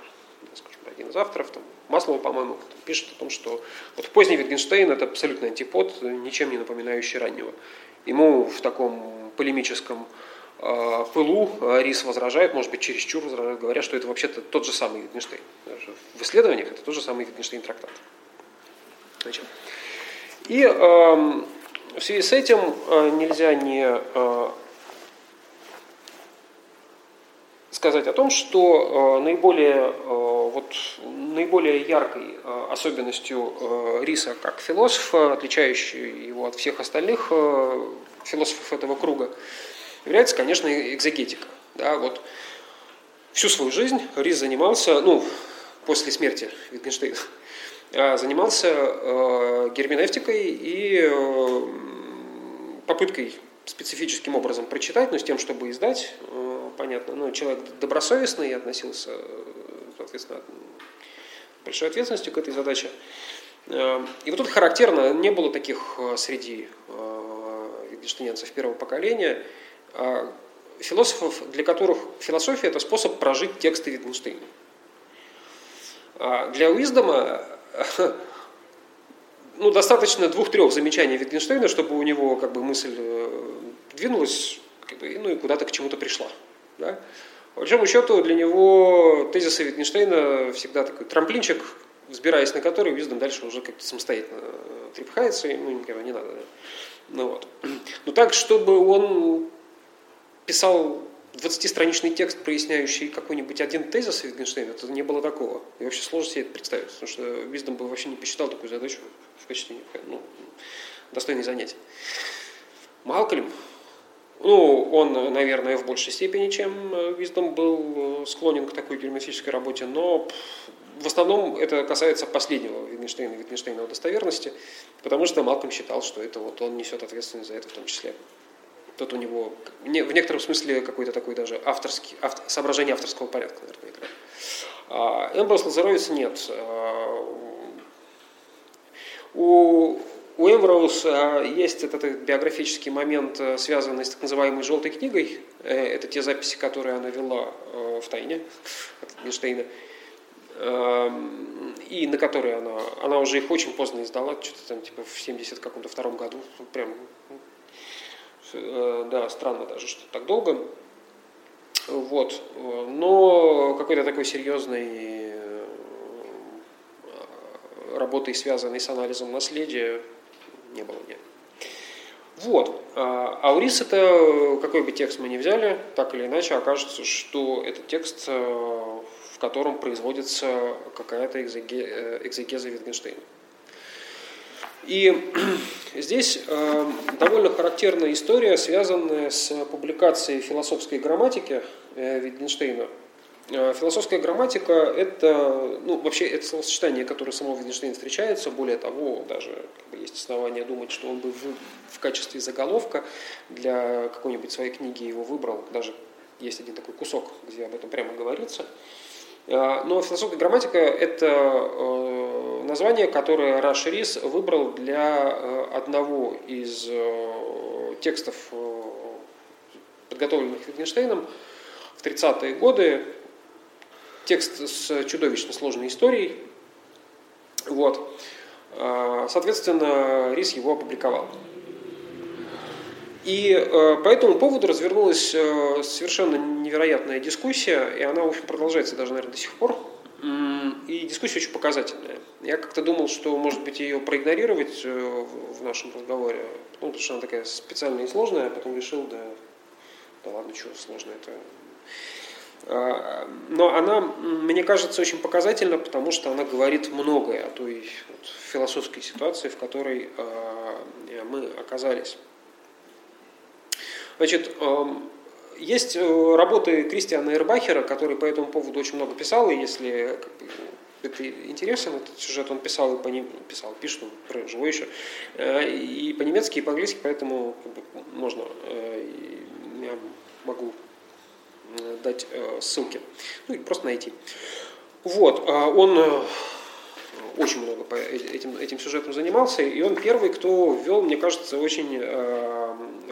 Один из авторов, там, Маслова, по-моему, пишет о том, что вот поздний Wittgenstein – это абсолютный антипод, ничем не напоминающий раннего. Ему в таком полемическом э, пылу Рис возражает, может быть, чересчур возражает, говоря, что это вообще-то тот же самый Wittgenstein. В исследованиях это тот же самый Wittgenstein трактат. Значит. И э, в связи с этим э, нельзя не э, сказать о том, что э, наиболее, э, вот, наиболее яркой э, особенностью Риса как философа, отличающей его от всех остальных философов этого круга, является, конечно, экзегетика. Да, вот всю свою жизнь Рис занимался, ну, после смерти Wittgensteina, занимался герменевтикой и попыткой специфическим образом прочитать, но с тем, чтобы издать, понятно, ну, человек добросовестный относился, соответственно, большой ответственностью к этой задаче. И вот тут характерно, не было таких среди витгенштейнцев первого поколения, философов, для которых философия – это способ прожить тексты Wittgensteina. А для Уиздома ну, достаточно двух-трех замечаний Wittgensteina, чтобы у него как бы, мысль э, двинулась ну, и куда-то к чему-то пришла. Да? По большому счету для него тезисы Wittgensteina всегда такой трамплинчик, взбираясь на который, Уиздом дальше уже как-то самостоятельно э, трепыхается, ему никого не надо. Да? Ну, вот. Но так, чтобы он писал 20-страничный текст, проясняющий какой-нибудь один тезис Wittgensteina, это не было такого. И вообще сложно себе это представить, потому что Виздом бы вообще не посчитал такую задачу в качестве ну, достойной занятия. Малкольм, ну, он, наверное, в большей степени, чем Виздом был склонен к такой герметической работе, но в основном это касается последнего Wittgensteina, Wittgensteinова достоверности, потому что Малкольм считал, что это вот он несет ответственность за это в том числе. Тут у него в некотором смысле какой-то такой даже авторский, автор, соображение авторского порядка, наверное, играет. А Эмброс Лазаровец нет. А, у, у Эмброуз есть этот, биографический момент, э, связанный с так называемой «желтой книгой». Э, это те записи, которые она вела э, в тайне от Эйнштейна. Эм, и на которые она, она уже их очень поздно издала, что-то там типа в 70 каком-то втором году, прям да, странно даже, что так долго. Вот. Но какой-то такой серьезной э, работой, связанной с анализом наследия, не было нет. Вот. А, а это, какой бы текст мы ни взяли, так или иначе окажется, что это текст, э, в котором производится какая-то экзегеза Wittgensteina. И здесь э, довольно характерная история, связанная с публикацией философской грамматики э. Э, философская грамматика – это, ну, вообще, это словосочетание, которое само Wittgenstein встречается. Более того, даже как бы, есть основания думать, что он бы в, в качестве заголовка для какой-нибудь своей книги его выбрал. Даже есть один такой кусок, где об этом прямо говорится. Э, но философская грамматика – это э, название, которое Раш Рис выбрал для э, одного из текстов, подготовленных Wittgensteinом в 30-е годы. Текст с чудовищно сложной историей. Вот. Соответственно, Рис его опубликовал. И э, по этому поводу развернулась э, совершенно невероятная дискуссия, и она, в общем, продолжается даже, наверное, до сих пор. И дискуссия очень показательная. Я как-то думал, что, может быть, ее проигнорировать э, в нашем разговоре, ну, потому что она такая специальная и сложная, а потом решил, да, да ладно, что сложно это. А, но она, мне кажется, очень показательна, потому что она говорит многое о той вот, философской ситуации, в которой а, мы оказались. Значит, есть э, работы Кристиана Эрбахера, который по этому поводу очень много писал, и если это интересен, этот сюжет он писал и по ним писал, пишет он живой еще, э, и по-немецки, и по-английски, поэтому можно, э, я могу дать ссылки, ну и просто найти. Вот, а он очень много по этим, этим сюжетом занимался, и он первый, кто ввел, мне кажется, очень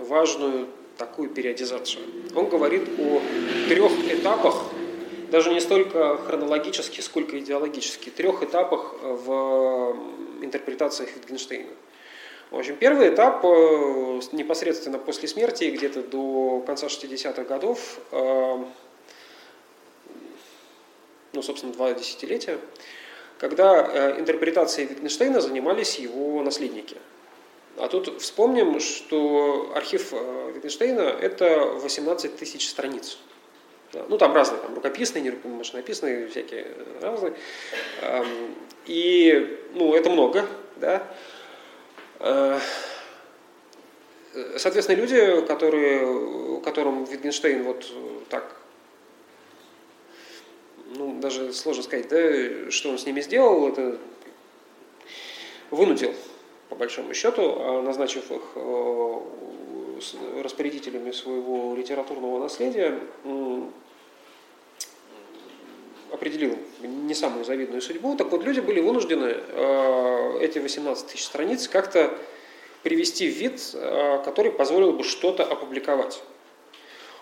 важную такую периодизацию. Он говорит о трех этапах даже не столько хронологически, сколько идеологически, трех этапах в интерпретациях Wittgensteina. В общем, первый этап э, непосредственно после смерти, где-то до конца 60-х годов, э, ну, собственно, два десятилетия, когда э, интерпретацией Wittgensteina занимались его наследники. А тут вспомним, что архив Wittgensteina – это 18 тысяч страниц. Ну, там разные, там рукописные, нерукописные, всякие разные. И, ну, это много, да. Э, соответственно, люди, которые, которым Wittgenstein вот так, ну, даже сложно сказать, да, что он с ними сделал, это вынудил, по большому счету, а назначив их э, распорядителями своего литературного наследия, определил не самую завидную судьбу. Так вот, люди были вынуждены э, эти 18 тысяч страниц как-то привести в вид, э, который позволил бы что-то опубликовать.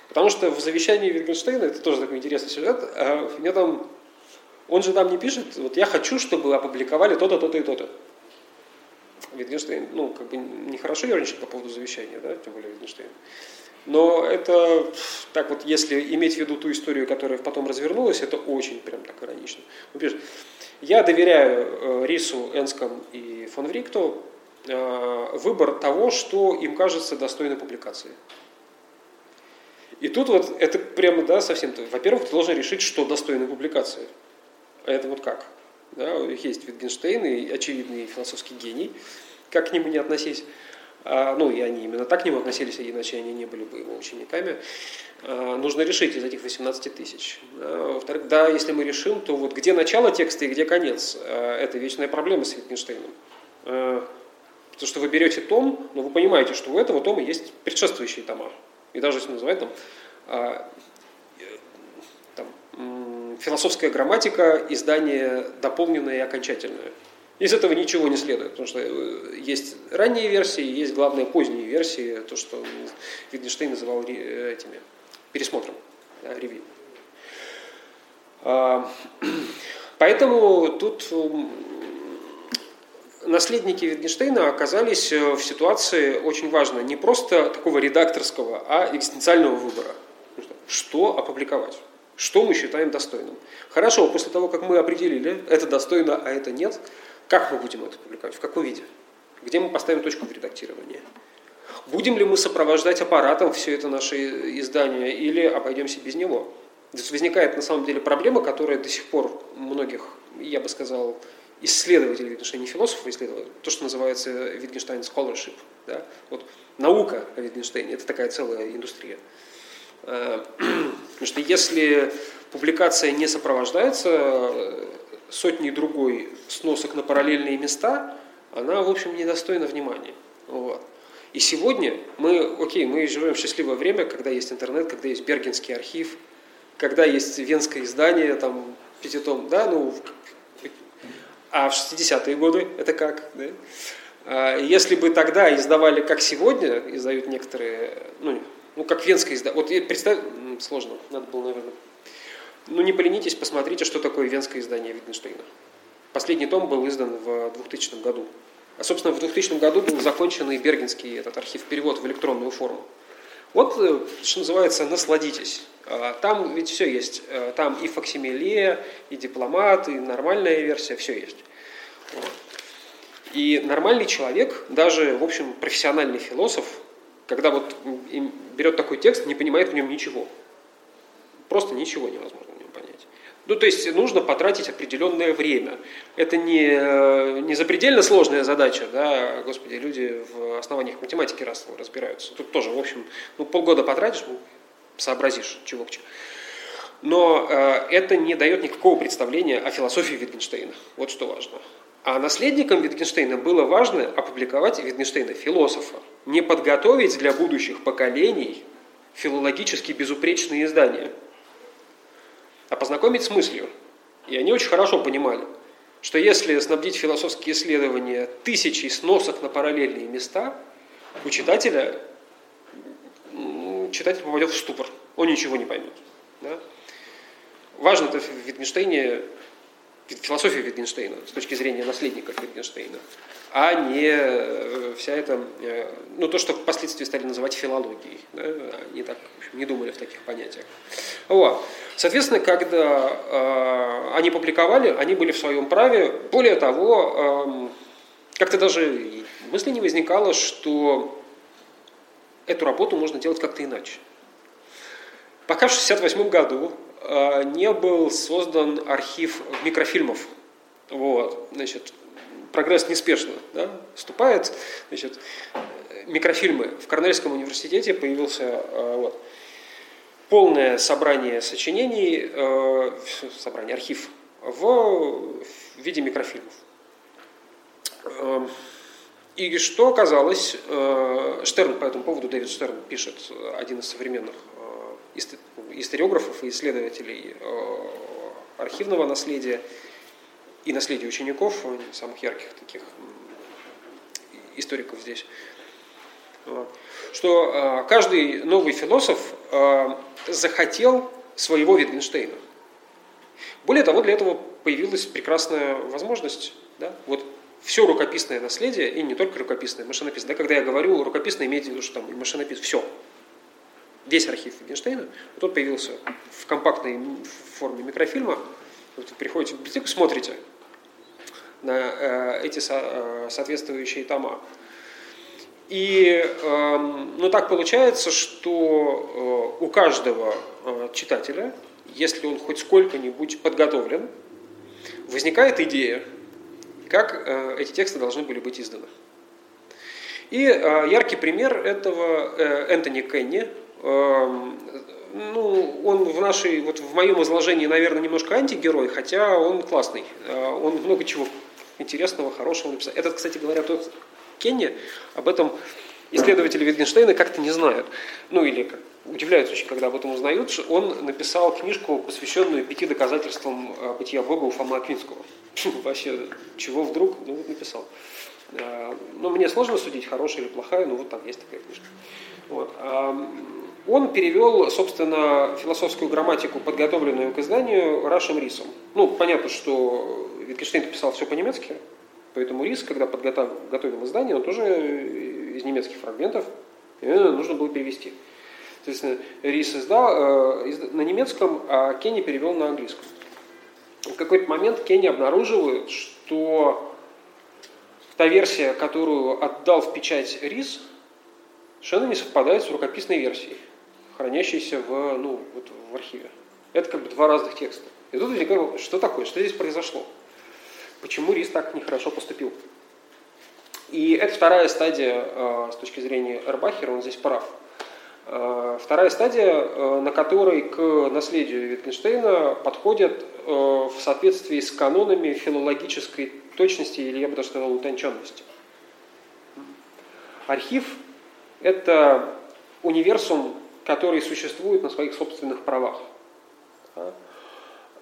Потому что в завещании Wittgensteina, это тоже такой интересный сюжет, э, мне там, он же там не пишет, вот я хочу, чтобы опубликовали то-то, то-то и то-то. Wittgenstein, ну, как бы нехорошо ерничать по поводу завещания, да, тем более Wittgenstein. Но это, так вот, если иметь в виду ту историю, которая потом развернулась, это очень прям так иронично. Он пишет, я доверяю э, Рису, Энском и фон Врикту э, выбор того, что им кажется достойной публикации. И тут вот это прямо, да, совсем, во-первых, ты должен решить, что достойно публикации. А это вот как? Да, есть Wittgenstein и очевидный философский гений, как к нему не относись. А, ну и они именно так к нему относились, иначе они не были бы его учениками, а, нужно решить из этих 18 тысяч. Во-вторых, да, если мы решим, то вот где начало текста и где конец, а, это вечная проблема с Wittgensteinом. Потому что вы берете том, но вы понимаете, что у этого тома есть предшествующие тома. И даже если называть там, там философская грамматика, издание дополненное и окончательное – из этого ничего не следует, потому что э, есть ранние версии, есть, главные поздние версии, то, что Wittgenstein называл э, этими пересмотром, да, ревью. А, поэтому тут наследники Wittgensteina оказались э, в ситуации очень важной, не просто такого редакторского, а экзистенциального выбора. Что опубликовать? Что мы считаем достойным? Хорошо, после того, как мы определили, это достойно, а это нет, как мы будем это публиковать? В каком виде? Где мы поставим точку в редактировании? Будем ли мы сопровождать аппаратом все это наше издание или обойдемся без него? Здесь возникает на самом деле проблема, которая до сих пор многих, я бы сказал, исследователей, Wittgenstein, не философов, исследователей, то, что называется Wittgenstein scholarship. Да? Вот наука о Wittgenstein – это такая целая индустрия. Э, потому что если публикация не сопровождается сотни другой сносок на параллельные места, она, в общем, недостойна внимания. Вот. И сегодня мы, окей, мы живем в счастливое время, когда есть интернет, когда есть Бергенский архив, когда есть венское издание, там, пятитом, да, ну, а в 60-е годы это как, да? А если бы тогда издавали, как сегодня, издают некоторые, ну, ну как венское издание, вот представь, сложно, надо было, наверное, ну, не поленитесь, посмотрите, что такое венское издание Wittgensteina. Последний том был издан в 2000 году. А, собственно, в 2000 году был закончен и Бергенский этот архив перевод в электронную форму. Вот, э, что называется, насладитесь. А, там ведь все есть. А, там и факсимиле, и дипломат, и нормальная версия, все есть. И нормальный человек, даже, в общем, профессиональный философ, когда вот берет такой текст, не понимает в нем ничего. Просто ничего невозможно. Ну, то есть нужно потратить определенное время. Это не, э, не запредельно сложная задача, да, господи, люди в основаниях математики раз разбираются. Тут тоже, в общем, ну, полгода потратишь, ну, сообразишь, чего к чему. Но э, это не дает никакого представления о философии Wittgensteina. Вот что важно. А наследникам Wittgensteina было важно опубликовать Wittgensteina философа, не подготовить для будущих поколений филологически безупречные издания, а познакомить с мыслью. И они очень хорошо понимали, что если снабдить философские исследования тысячей сносок на параллельные места, у читателя читатель попадет в ступор, он ничего не поймет. Да? Важно это в Wittgensteiне, философия Wittgensteina с точки зрения наследников Wittgensteina, а не э, вся эта, э, ну то, что впоследствии стали называть филологией. Да? Они так не думали в таких понятиях. Вот. Соответственно, когда э, они публиковали, они были в своем праве. Более того, э, как-то даже мысли не возникало, что эту работу можно делать как-то иначе. Пока в 1968 году э, не был создан архив микрофильмов. Вот, значит, прогресс неспешно да, вступает. Значит, микрофильмы в Корнельском университете появился э, вот, полное собрание сочинений, э, собрание архив в виде микрофильмов. Эм, и что оказалось, э, Штерн по этому поводу, Дэвид Штерн пишет, один из современных историографов и исследователей архивного наследия и наследия учеников, самых ярких таких историков здесь, что каждый новый философ захотел своего Витгенштейна. Более того, для этого появилась прекрасная возможность. Да? Вот все рукописное наследие, и не только рукописное, машинописное. Да, когда я говорю рукописное, имеется в виду, что там и машинописное, все. Весь архив Wittgensteina, вот он появился в компактной форме микрофильма. Вот вы приходите в библиотеку, смотрите на э, эти э, соответствующие тома. И э, ну, так получается, что э, у каждого читателя, если он хоть сколько-нибудь подготовлен, возникает идея, как эти тексты должны были быть изданы. И яркий пример этого Энтони Кенни. Эм, ну, он в нашей, вот в моем изложении, наверное, немножко антигерой, хотя он классный. Он много чего интересного, хорошего написал. Этот, кстати говоря, тот Кенни, об этом исследователи Wittgensteina как-то не знают. Ну или удивляются очень, когда об этом узнают. Он написал книжку, посвященную пяти доказательствам бытия Бога у Фома Аквинского. вообще, чего вдруг, ну вот написал. А, ну, мне сложно судить, хорошая или плохая, но вот там есть такая книжка. Вот. Он перевел, собственно, философскую грамматику, подготовленную к изданию, Рашем Рисом. Ну, понятно, что Wittgenstein писал все по-немецки, поэтому Рис, когда подготовил издание, он тоже из немецких фрагментов, нужно было перевести. Соответственно, Рис издал э, на немецком, а Кенни перевел на английском в какой-то момент Кенни обнаруживают, что та версия, которую отдал в печать РИС, совершенно не совпадает с рукописной версией, хранящейся в, ну, вот в архиве. Это как бы два разных текста. И тут возникает, что такое, что здесь произошло? Почему РИС так нехорошо поступил? И это вторая стадия э, с точки зрения Эрбахера, он здесь прав. Э, вторая стадия, э, на которой к наследию Wittgensteina подходят в соответствии с канонами филологической точности или, я бы даже сказал, утонченности. Архив – это универсум, который существует на своих собственных правах.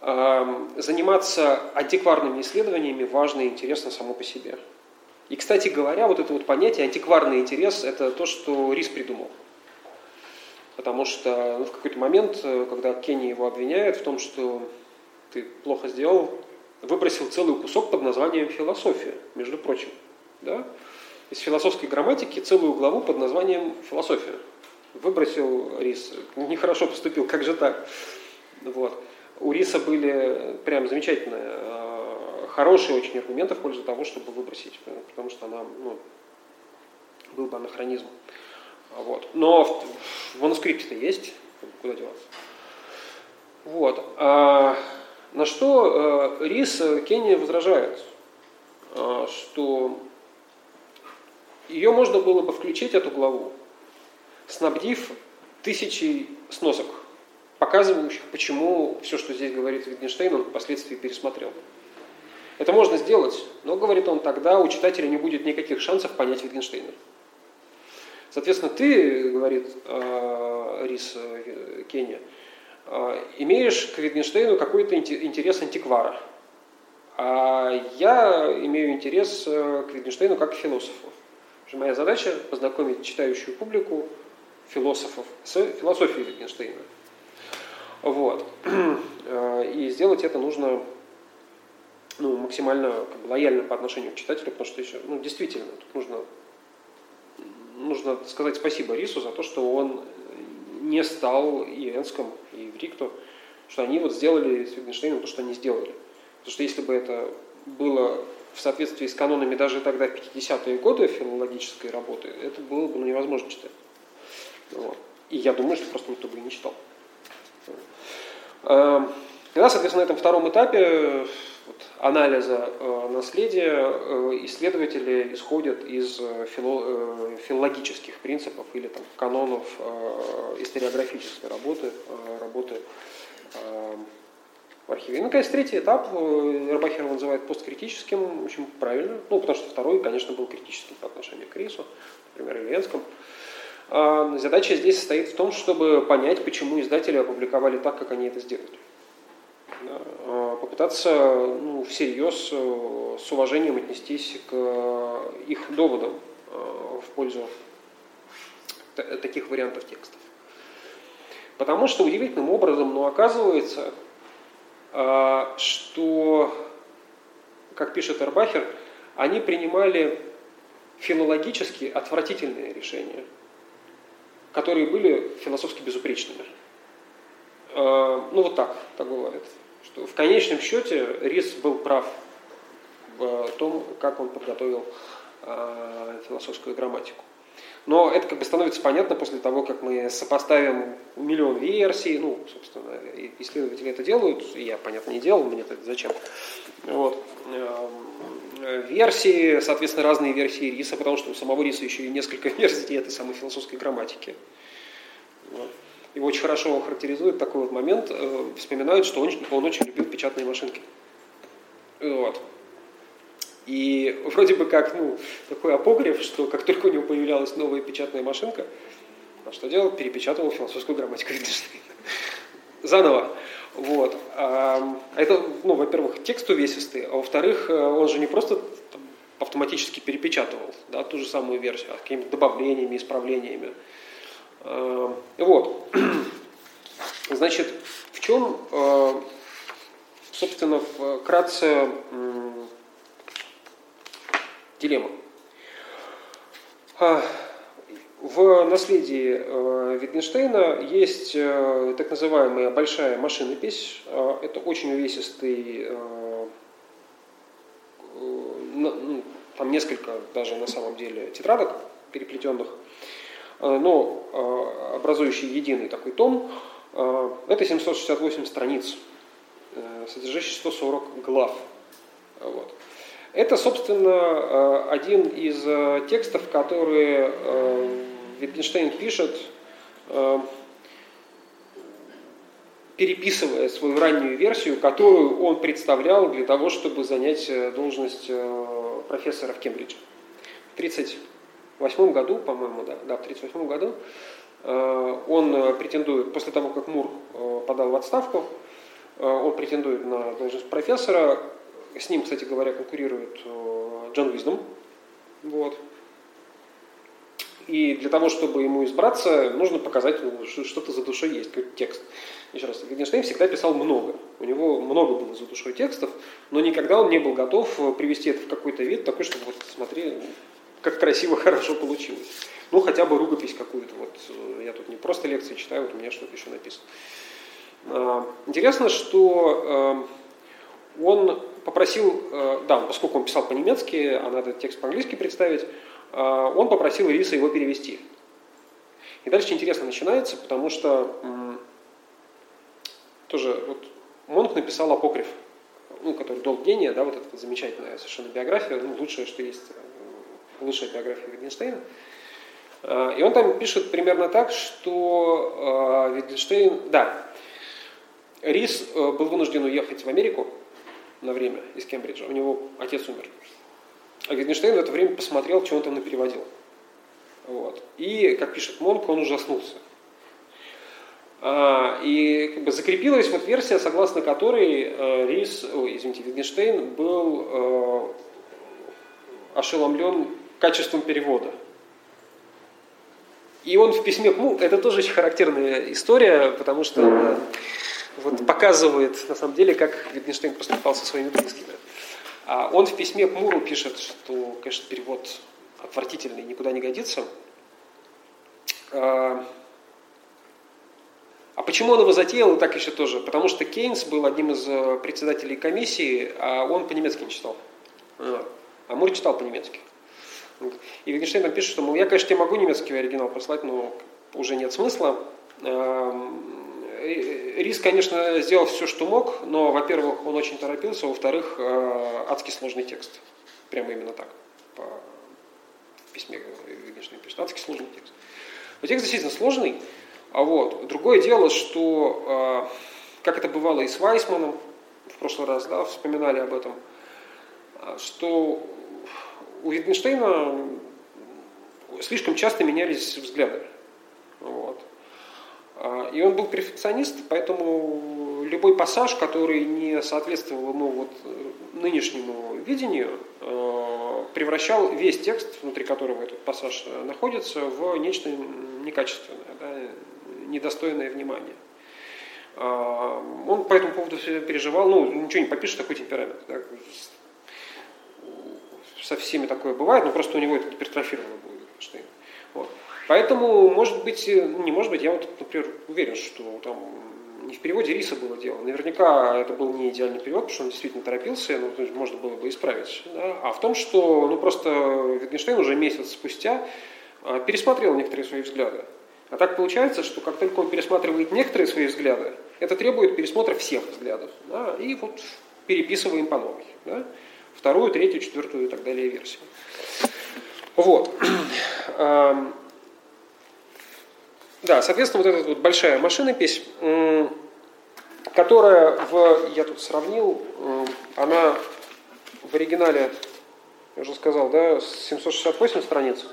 Заниматься антикварными исследованиями важно и интересно само по себе. И, кстати говоря, вот это вот понятие антикварный интерес – это то, что Рис придумал. Потому что ну, в какой-то момент, э, когда Кенни его обвиняет в том, что ты плохо сделал, выбросил целый кусок под названием «философия», между прочим. Да? Из философской грамматики целую главу под названием «философия». Выбросил Рис, нехорошо поступил, как же так? Вот. У Риса были прям замечательные, э, хорошие очень аргументы в пользу того, чтобы выбросить, потому что она ну, был бы анахронизм. Вот. Но в, в манускрипте-то есть, куда деваться. Вот. А, на что э, Рис э, Кенни возражает, э, что ее можно было бы включить, эту главу, снабдив тысячей сносок показывающих, почему все, что здесь говорит Wittgenstein, он впоследствии пересмотрел. Это можно сделать, но, говорит он, тогда у читателя не будет никаких шансов понять Wittgensteina. Соответственно, ты, говорит э, Рис э, Кенни, э, имеешь к Wittgensteinu какой-то интерес антиквара. А я имею интерес э, к Wittgensteinu как к философу. Моя задача познакомить читающую публику философов с философией Wittgensteina. Вот. Э, и сделать это нужно ну, максимально как бы, лояльно по отношению к читателю, потому что еще, ну, действительно, тут нужно, нужно сказать спасибо Рису за то, что он не стал и Энском, и Врикту, что они вот сделали с Wittgensteiном то, что они сделали. Потому что если бы это было в соответствии с канонами даже тогда, в 50-е годы филологической работы, это было бы ну, невозможно читать. Вот. И я думаю, что просто никто бы и не читал. Эм, Тогда, соответственно, на этом втором этапе вот, анализа э, наследия э, исследователи исходят из э, фило, э, филологических принципов или там, канонов э, историографической работы, э, работы э, в архиве. И, наконец, третий этап э, Эрбахер называет посткритическим, очень правильно, ну, потому что второй, конечно, был критическим по отношению к Рису, например, Ильенскому. А задача здесь состоит в том, чтобы понять, почему издатели опубликовали так, как они это сделали. А, попытаться ну, всерьез э, с уважением отнестись к их доводам э, в пользу таких вариантов текстов. Потому что удивительным образом, но оказывается, а, что, как пишет Эрбахер, они принимали филологически отвратительные решения, которые были философски безупречными. А, ну вот так, так бывает что в конечном счете Рис был прав в том, как он подготовил э, философскую грамматику. Но это как бы становится понятно после того, как мы сопоставим миллион версий, ну, собственно, исследователи это делают, я, понятно, не делал, мне это зачем. Вот. Эм, версии, соответственно, разные версии риса, потому что у самого риса еще и несколько версий этой самой философской грамматики. Его очень хорошо характеризует такой вот момент, э, вспоминают, что он, он очень любил печатные машинки. Вот. И вроде бы как, ну, такой апогриф, что как только у него появлялась новая печатная машинка, а что делал? Перепечатывал философскую грамматику. Заново. Вот. А это, ну, во-первых, текст увесистый, а во-вторых, э, он же не просто автоматически перепечатывал да, ту же самую версию, а какими-то добавлениями, исправлениями. Э, вот. Значит, в чем, э, собственно, вкратце дилемма? В наследии э, Wittgensteina есть так называемая большая машинопись. Это очень увесистый, ну, там несколько даже на самом деле тетрадок переплетенных, Э, но э, образующий единый такой том, э, это 768 страниц, содержащий 140 глав. Вот. Это, собственно, один из текстов, которые Wittgenstein пишет, переписывая свою раннюю версию, которую он представлял для того, чтобы занять должность профессора в Кембридже. 30 1938 году, по-моему, да, да, в 1938 году, э, он претендует, после того, как Мур э, подал в отставку, э, он претендует на должность профессора. С ним, кстати говоря, конкурирует Джон Уиздом. Вот. И для того, чтобы ему избраться, нужно показать, ну, что-то за душой есть, какой-то текст. Еще раз, Wittgenstein всегда писал много. У него много было за душой текстов, но никогда он не был готов привести это в какой-то вид такой, чтобы вот смотри, как красиво, хорошо получилось. Ну, хотя бы рукопись какую-то. Вот э, я тут не просто лекции читаю, вот у меня что-то еще написано. А, интересно, что э, он попросил, э, да, поскольку он писал по-немецки, а надо текст по-английски представить, он попросил Ириса его перевести. И дальше интересно начинается, потому что тоже вот Монк написал апокриф, ну, который «Долг гения», да, вот эта замечательная совершенно биография, ну, лучшее, что есть высшая биография Wittgensteina. А, и он там пишет примерно так, что а, Wittgenstein, да, Рис э, был вынужден уехать в Америку на время из Кембриджа. У него отец умер. А Wittgenstein в это время посмотрел, что он там напереводил. Вот. И, как пишет Монк, он ужаснулся. А, и как бы закрепилась вот версия, согласно которой э, Рис, ой, извините, Wittgenstein был э, ошеломлен качеством перевода. И он в письме Му, это тоже очень характерная история, потому что она вот показывает, на самом деле, как Wittgenstein поступал со своими близкими. А он в письме к Муру пишет, что, конечно, перевод отвратительный, никуда не годится. А, а почему он его затеял, так еще тоже? Потому что Кейнс был одним из э, председателей комиссии, а он по-немецки не читал. А Мур читал по-немецки. И Wittgenstein там пишет, что, мол, я, конечно, тебе могу немецкий оригинал послать, но уже нет смысла. Рис, конечно, сделал все, что мог, но, во-первых, он очень торопился, во-вторых, э, адски сложный текст. Прямо именно так. По письме Wittgenstein пишет. Адски сложный текст. Но текст действительно сложный. А вот. Другое дело, что, э, как это бывало и с Вайсманом, в прошлый раз да, вспоминали об этом, что у Wittgensteina слишком часто менялись взгляды. Вот. А, и он был перфекционист, поэтому любой пассаж, который не соответствовал ему вот нынешнему видению, а, превращал весь текст, внутри которого этот пассаж находится, в нечто некачественное, да, недостойное внимания. А, он по этому поводу переживал, ну, ничего не попишешь, такой темперамент. Да, со всеми такое бывает, но просто у него это гипертрофировано будет. Вот. Поэтому, может быть, не может быть, я вот, например, уверен, что там не в переводе риса было дело. Наверняка это был не идеальный перевод, потому что он действительно торопился, ну, можно было бы исправить. Да? А в том, что ну, просто Wittgenstein уже месяц спустя а, пересмотрел некоторые свои взгляды. А так получается, что как только он пересматривает некоторые свои взгляды, это требует пересмотра всех взглядов. Да? И вот переписываем по новой. Да? вторую, третью, четвертую и так далее версию. Вот. Да, соответственно, вот эта вот большая машинопись, которая в, я тут сравнил, она в оригинале, я уже сказал, да, 768 страниц,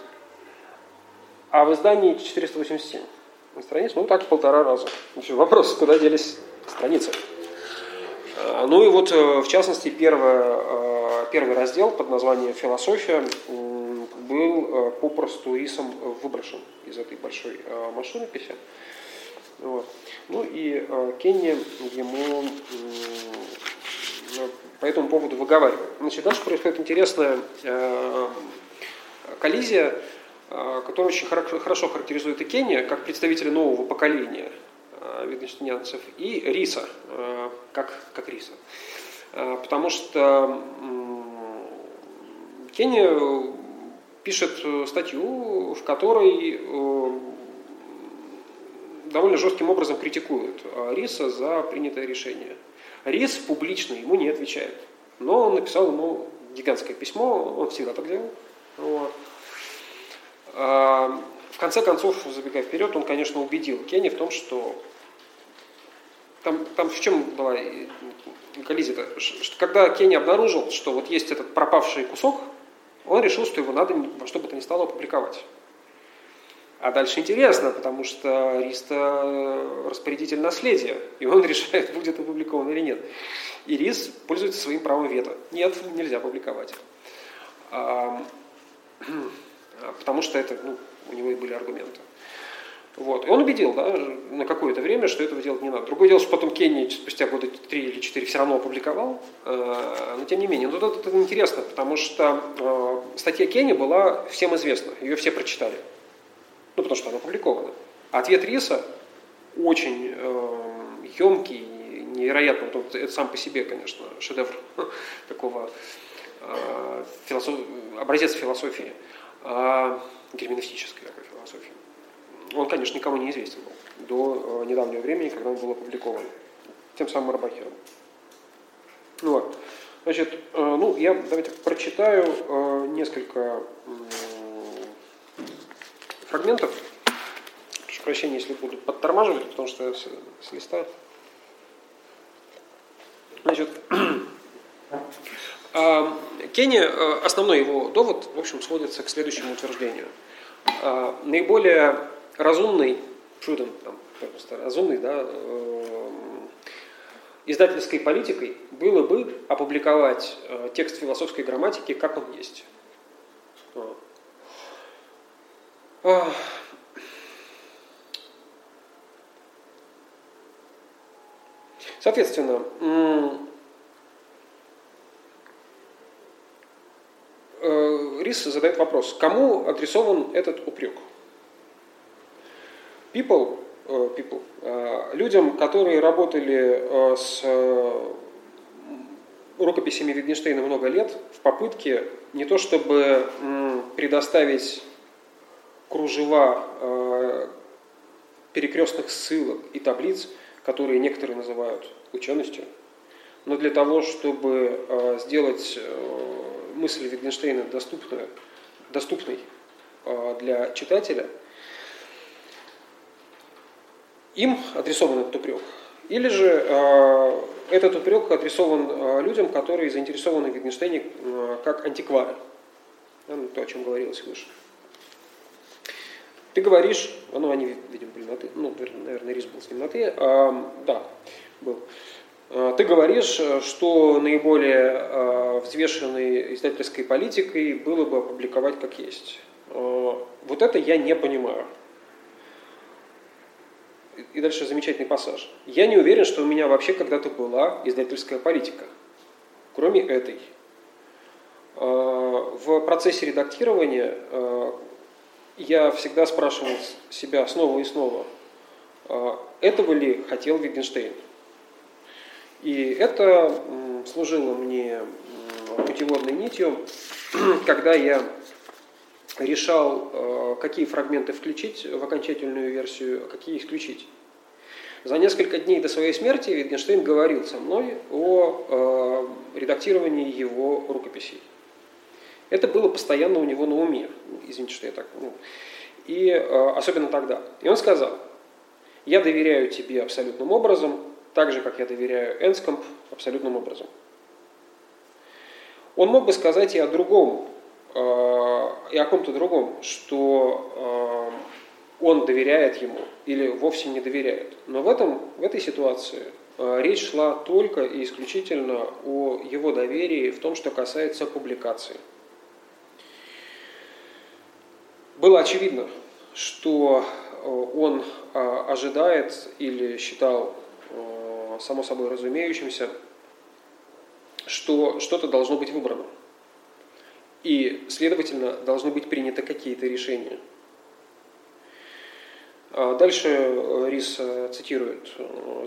а в издании 487 страниц, ну так в полтора раза. Вопрос, куда делись страницы. А, ну и вот, э, в частности, первая э, первый раздел под названием «Философия» был э, попросту рисом выброшен из этой большой э, машинописи. Вот. Ну и э, Кенни ему по этому поводу выговаривает. Значит, дальше происходит интересная коллизия, которая очень хорошо характеризует и Кенни как представителя нового поколения видночтенянцев, и Риса, как, как Риса. Потому что Кенни э, пишет э, статью, в которой э, довольно жестким образом критикует Риса за принятое решение. Рис публично ему не отвечает, но он написал ему гигантское письмо, он всегда так делал. Вот. А, в конце концов, забегая вперед, он, конечно, убедил Кенни в том, что там, там в чем была коллизия? Что когда Кенни обнаружил, что вот есть этот пропавший кусок, он решил, что его надо во что бы то ни стало опубликовать. А дальше интересно, потому что Риста распорядитель наследия, и он решает, будет опубликован или нет. И Рис пользуется своим правом вето. Нет, нельзя публиковать. А, потому что это, ну, у него и были аргументы. Вот. И он убедил да, на какое-то время, что этого делать не надо. Другое дело, что потом Кенни спустя года три или четыре все равно опубликовал. Э, но тем не менее, ну, это, это интересно, потому что э, статья Кенни была всем известна, ее все прочитали. Ну, потому что она опубликована. Ответ Риса очень э, емкий, невероятно. Это сам по себе, конечно, шедевр такого э, философ... образец философии, э, герменевтической философии он, конечно, никому не известен был до э, недавнего времени, когда он был опубликован тем самым Рабахером. Ну, вот. Значит, э, ну, я давайте прочитаю э, несколько фрагментов. Прошу прощения, если буду подтормаживать, потому что я с, листа. Значит, а, Кенни, основной его довод, в общем, сводится к следующему утверждению. Наиболее разумный, prudent, там, разумный, да, э, издательской политикой было бы опубликовать э, текст философской грамматики, как он есть. А. Соответственно, э, Рис задает вопрос, кому адресован этот упрек? People, э, people людям, которые работали с рукописями Wittgensteina много лет в попытке не то чтобы предоставить кружева э, перекрестных ссылок и таблиц, которые некоторые называют ученостью, но для того, чтобы э, сделать э, мысль Wittgensteina доступную, доступной для читателя, им адресован этот упрек. Или же этот упрек адресован людям, которые заинтересованы в Wittgensteiне как антиквары. Ну, то, о чем говорилось выше. Ты говоришь, ну они, видимо, были на ты, ну, наверное, Рис был с ним на ты, а, да, был. А, ты говоришь, что наиболее а, взвешенной издательской политикой было бы опубликовать как есть. А, вот это я не понимаю. И дальше замечательный пассаж. Я не уверен, что у меня вообще когда-то была издательская политика, кроме этой. В процессе редактирования я всегда спрашивал себя снова и снова, а, этого ли хотел Wittgenstein. И это служило мне путеводной нитью, когда я решал, а, какие фрагменты включить в окончательную версию, а какие исключить. За несколько дней до своей смерти Wittgenstein говорил со мной о редактировании его рукописей. Это было постоянно у него на уме. Извините, что я так... Ну, и э, особенно тогда. И он сказал, я доверяю тебе абсолютным образом, так же, как я доверяю Энскомп абсолютным образом. Он мог бы сказать и о другом, э, и о ком-то другом, что э, он доверяет ему или вовсе не доверяет. Но в, этом, в этой ситуации э, речь шла только и исключительно о его доверии в том, что касается публикации. Было очевидно, что он ожидает или считал само собой разумеющимся, что что-то должно быть выбрано. И, следовательно, должны быть приняты какие-то решения. А дальше Рис цитирует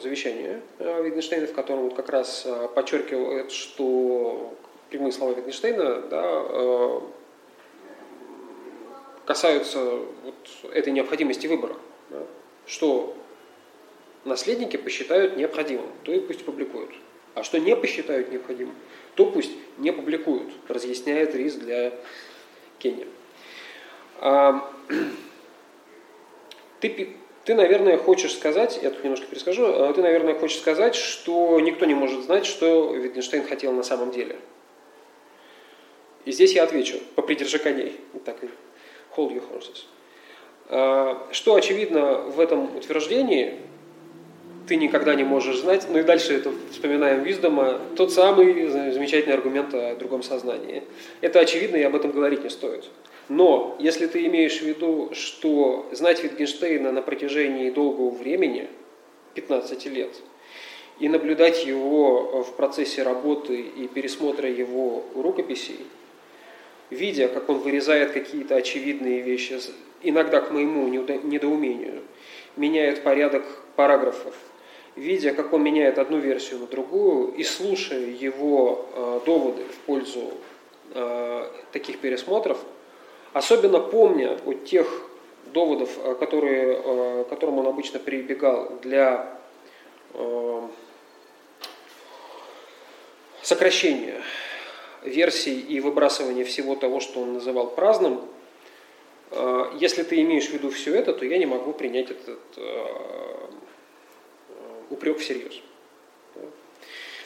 завещание Wittgensteina, в котором он как раз подчеркивает, что прямые слова Wittgensteina да, касаются вот этой необходимости выбора. Да, что наследники посчитают необходимым, то и пусть публикуют. А что не посчитают необходимым, то пусть не публикуют, разъясняет РИС для Кении. А, ты, ты, наверное, хочешь сказать, я тут немножко перескажу, а ты, наверное, хочешь сказать, что никто не может знать, что Wittgenstein хотел на самом деле. И здесь я отвечу, попридержи коней. Так hold your horses. А, что очевидно в этом утверждении, ты никогда не можешь знать, ну и дальше это вспоминаем Виздома, тот самый замечательный аргумент о другом сознании. Это очевидно, и об этом говорить не стоит. Но если ты имеешь в виду, что знать Витгенштейна на протяжении долгого времени, 15 лет, и наблюдать его в процессе работы и пересмотра его рукописей – видя, как он вырезает какие-то очевидные вещи, иногда к моему недоумению, меняет порядок параграфов, видя, как он меняет одну версию на другую, и слушая его э, доводы в пользу э, таких пересмотров, особенно помня о тех доводов, э, которые, э, которым он обычно прибегал для э, сокращения версий и выбрасывания всего того, что он называл праздным, э, если ты имеешь в виду все это, то я не могу принять этот э, упрек всерьез.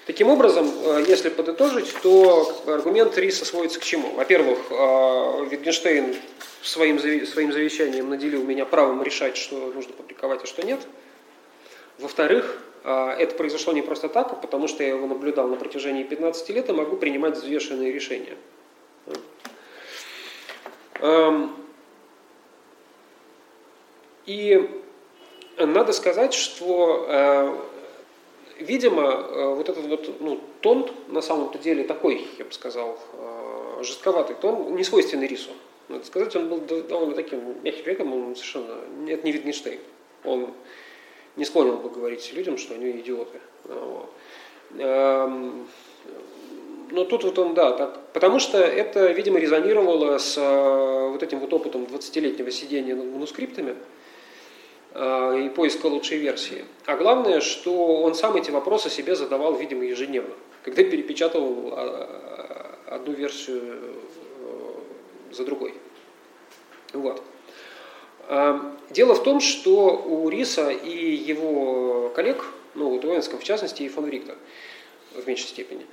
Таким образом, э, если подытожить, то аргумент Риса сводится к чему? Во-первых, э, Wittgenstein своим, своим завещанием наделил меня правом решать, что нужно публиковать, а что нет. Во-вторых, э, это произошло не просто так, а потому что я его наблюдал на протяжении 15 лет и могу принимать взвешенные решения. Эм, и надо сказать, что видимо, э, вот этот вот ну, тон на самом-то деле такой, я бы сказал, э, жестковатый тон, не свойственный рису. Надо сказать, он был довольно таким мягким человеком, он совершенно, это не Витгенштейн. Он не склонен был говорить людям, что они идиоты. Эм, но тут вот он, да, так, потому что это, видимо, резонировало с э, вот этим вот опытом 20-летнего сидения над манускриптами, Э, и поиска лучшей версии. А главное, что он сам эти вопросы себе задавал, видимо, ежедневно, когда перепечатывал а, одну версию э, за другой. Вот. Э, дело в том, что у Риса и его коллег, ну у Уэнском в частности, и фон Рикта в меньшей степени,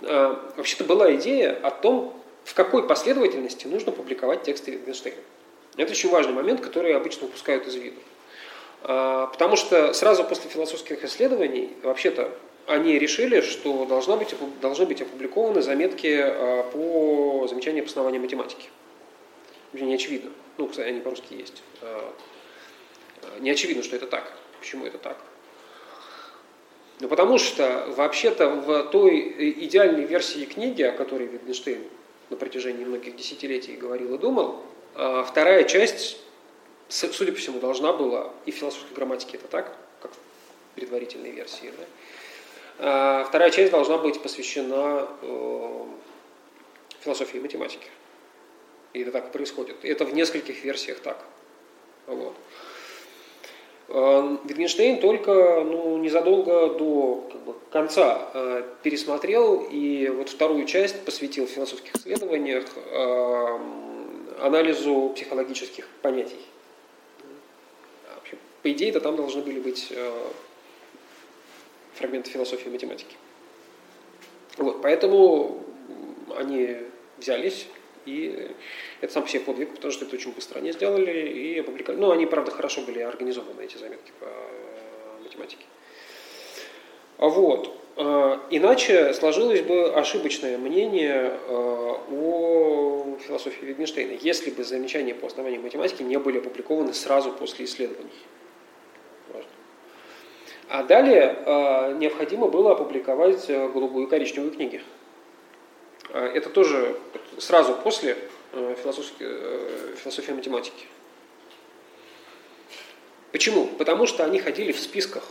вообще-то была идея о том, в какой последовательности нужно публиковать тексты Wittgensteina. Это очень важный момент, который обычно упускают из виду. А, потому что сразу после философских исследований, вообще-то, они решили, что должна быть, должны быть опубликованы заметки а, по замечанию обоснования математики. Не очевидно. Ну, кстати, они по-русски есть. А, не очевидно, что это так. Почему это так? Ну, потому что, вообще-то, в той идеальной версии книги, о которой Wittgenstein на протяжении многих десятилетий говорил и думал, вторая часть судя по всему, должна была, и в философской грамматике это так, как в предварительной версии, да? а вторая часть должна быть посвящена э, философии и математике. И это так происходит. И это в нескольких версиях так. Вот. Wittgenstein только ну, незадолго до как бы, конца э, пересмотрел и вот вторую часть посвятил философских исследованиях э, анализу психологических понятий по идее, это там должны были быть э, фрагменты философии и математики. Вот, поэтому они взялись, и это сам по себе подвиг, потому что это очень быстро они сделали и опубликовали. Ну, они, правда, хорошо были организованы, эти заметки по математике. А вот. Э, иначе сложилось бы ошибочное мнение э, о философии Wittgensteina, если бы замечания по основанию математики не были опубликованы сразу после исследований. А далее э, необходимо было опубликовать э, голубую и коричневую книги. Э, это тоже сразу после философии, философии математики. Почему? Потому что они ходили в списках.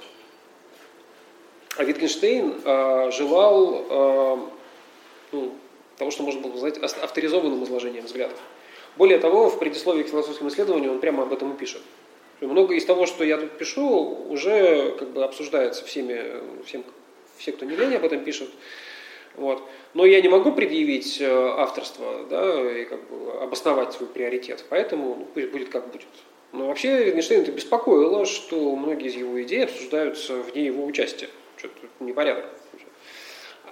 А Wittgenstein э, желал э, ну, того, что можно было назвать авторизованным изложением взглядов. Более того, в предисловии к философскому исследованию он прямо об этом и пишет. Много из того, что я тут пишу, уже как бы обсуждается всеми, всем, все, кто не лень, об этом пишут. Вот. Но я не могу предъявить э, авторство да, и как бы обосновать свой приоритет, поэтому ну, пусть будет как будет. Но вообще Витгенштейн это беспокоило, что многие из его идей обсуждаются вне его участия. Что-то непорядок.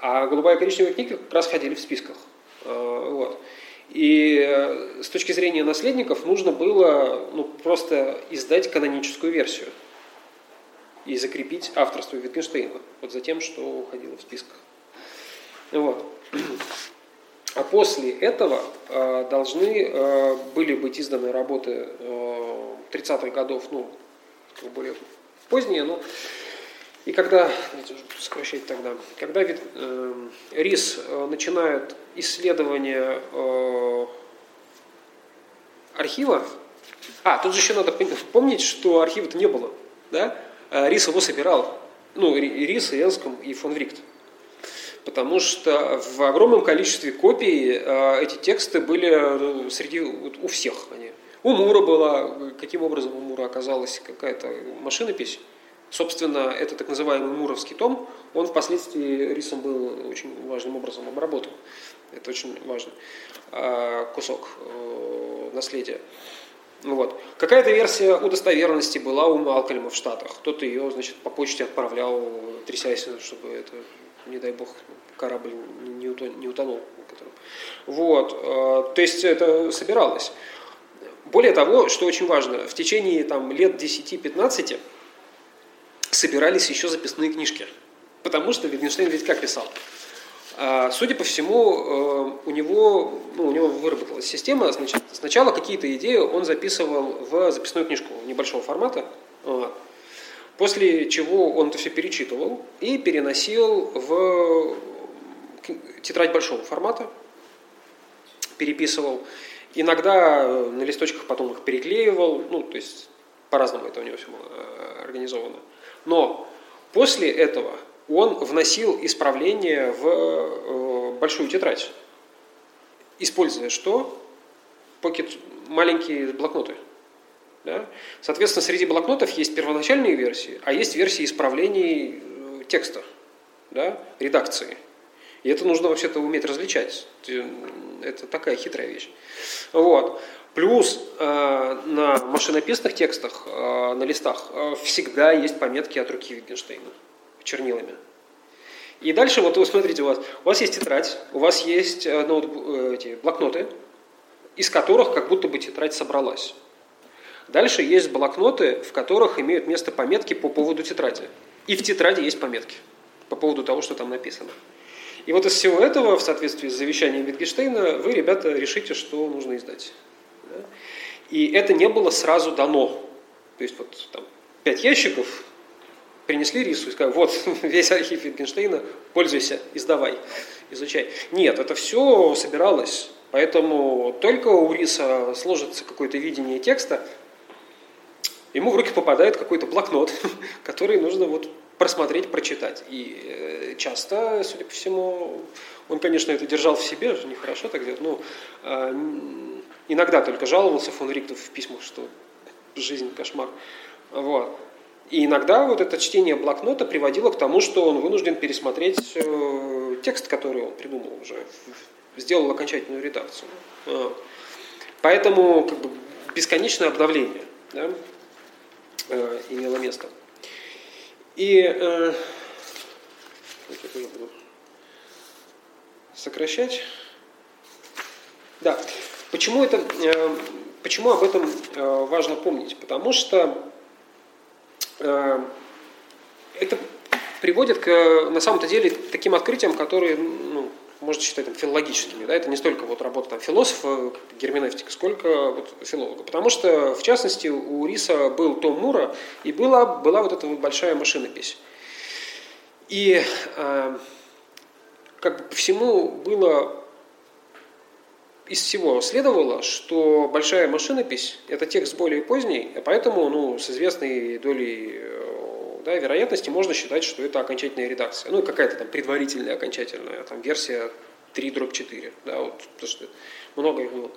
А голубая и коричневая книги как раз ходили в списках. Э, вот. И э, с точки зрения наследников нужно было ну, просто издать каноническую версию и закрепить авторство Wittgensteina вот за тем, что уходило в списках. Вот. А после этого э, должны э, были быть изданы работы э, 30-х годов, ну, более поздние, но и когда, сокращать тогда, когда э, РИС э, начинает исследование э, архива, а, тут же еще надо помнить, что архива-то не было, да? А РИС его собирал, ну, РИС, и Энском, и фон Врикт. Потому что в огромном количестве копий э, эти тексты были э, среди, у всех. Они. У Мура была, каким образом у Мура оказалась какая-то машинопись, Собственно, это так называемый Муровский том, он впоследствии рисом был очень важным образом обработан. Это очень важный а, кусок э, наследия. Ну вот. Какая-то версия удостоверенности была у Малкольма в Штатах. Кто-то ее, значит, по почте отправлял, трясясь, чтобы это не дай бог, корабль не утонул. Вот, э, то есть это собиралось. Более того, что очень важно, в течение там, лет 10-15 собирались еще записные книжки. Потому что Wittgenstein ведь как писал? А, судя по всему, э, у него, ну, у него выработалась система. Значит, сначала какие-то идеи он записывал в записную книжку небольшого формата. После чего он это все перечитывал и переносил в тетрадь большого формата, переписывал. Иногда на листочках потом их переклеивал, ну, то есть по-разному это у него все было э, организовано. Но после этого он вносил исправления в э, большую тетрадь, используя что? Покет, маленькие блокноты. Да? Соответственно, среди блокнотов есть первоначальные версии, а есть версии исправлений э, текста, да, редакции. И это нужно вообще-то уметь различать. Это такая хитрая вещь. Вот. Плюс э, на машинописных текстах, э, на листах, э, всегда есть пометки от руки Wittgensteina чернилами. И дальше, вот вы смотрите, у вас, у вас есть тетрадь, у вас есть э, ноутбук, э, эти блокноты, из которых как будто бы тетрадь собралась. Дальше есть блокноты, в которых имеют место пометки по поводу тетради. И в тетради есть пометки по поводу того, что там написано. И вот из всего этого, в соответствии с завещанием Wittgensteina, вы, ребята, решите, что нужно издать. И это не было сразу дано. То есть вот там пять ящиков, принесли рису и сказали, вот весь архив Wittgensteina, пользуйся, издавай, изучай. Нет, это все собиралось. Поэтому только у риса сложится какое-то видение текста, ему в руки попадает какой-то блокнот, который нужно вот просмотреть, прочитать. И э, часто, судя по всему, он, конечно, это держал в себе, нехорошо так делать, но а, иногда только жаловался фон Риктов в письмах, что жизнь кошмар. Вот. И иногда вот это чтение блокнота приводило к тому, что он вынужден пересмотреть э, текст, который он придумал уже, сделал окончательную редакцию. Поэтому как бы, бесконечное обновление да, э, имело место. И э, сокращать. Да. Почему, это, э, почему об этом э, важно помнить? Потому что э, это приводит к, на самом-то деле, таким открытиям, которые ну, можно считать там, филологическими. Да? Это не столько вот работа там, философа, герменевтика, сколько вот, филолога. Потому что, в частности, у Риса был Том Мура, и была, была вот эта вот большая машинопись. И э, как бы по всему было из всего следовало, что большая машинопись – это текст более поздний, поэтому ну, с известной долей э, да, вероятности можно считать, что это окончательная редакция. Ну, какая-то там предварительная окончательная там, версия 3 дробь 4. Да, вот, потому что много их было.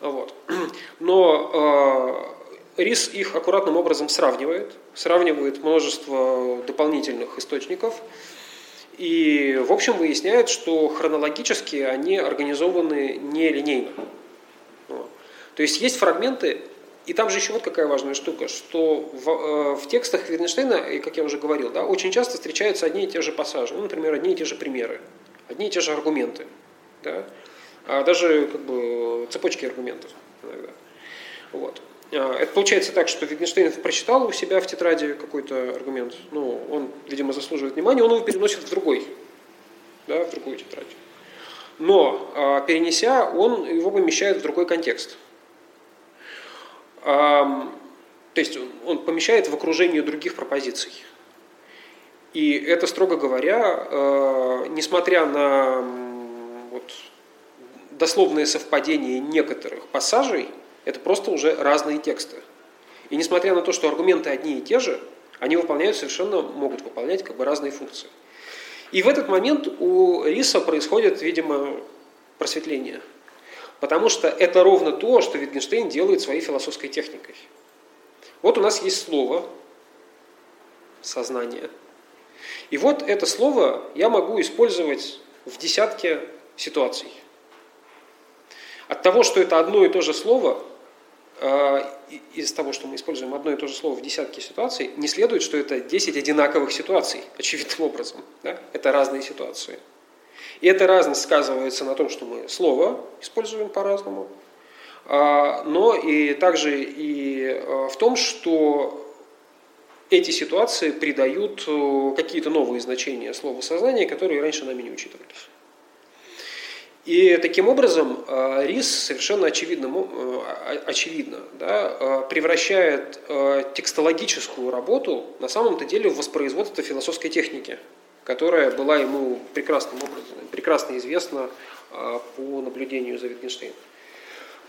Вот. Но э, РИС их аккуратным образом сравнивает, сравнивает множество дополнительных источников, и, в общем, выясняет, что хронологически они организованы нелинейно. Вот. То есть есть фрагменты, и там же еще вот какая важная штука, что в, э, в текстах Витгенштейна, и как я уже говорил, да, очень часто встречаются одни и те же пассажи, ну, например, одни и те же примеры, одни и те же аргументы, да, а даже как бы цепочки аргументов иногда. Вот. А, это получается так, что Wittgenstein прочитал у себя в тетради какой-то аргумент, ну, он, видимо, заслуживает внимания, он его переносит в другой, да, в другую тетрадь. Но а, перенеся, он его помещает в другой контекст. То есть он помещает в окружение других пропозиций. И это, строго говоря, э, несмотря на вот, дословное совпадение некоторых пассажей, это просто уже разные тексты. И несмотря на то, что аргументы одни и те же, они выполняют совершенно, могут выполнять как бы разные функции. И в этот момент у Риса происходит, видимо, просветление – Потому что это ровно то, что Wittgenstein делает своей философской техникой. Вот у нас есть слово сознание. И вот это слово я могу использовать в десятке ситуаций. От того, что это одно и то же слово, из того, что мы используем одно и то же слово в десятке ситуаций, не следует, что это 10 одинаковых ситуаций, очевидным образом. Да? Это разные ситуации. И эта разность сказывается на том, что мы слово используем по-разному, а, но и также и а, в том, что эти ситуации придают э, какие-то новые значения слова сознания, которые раньше нами не учитывались. И таким образом а, рис совершенно очевидно, очевидно да, превращает текстологическую работу на самом-то деле в воспроизводство философской техники – которая была ему прекрасным образом, прекрасно известна по наблюдению за Wittgenstein.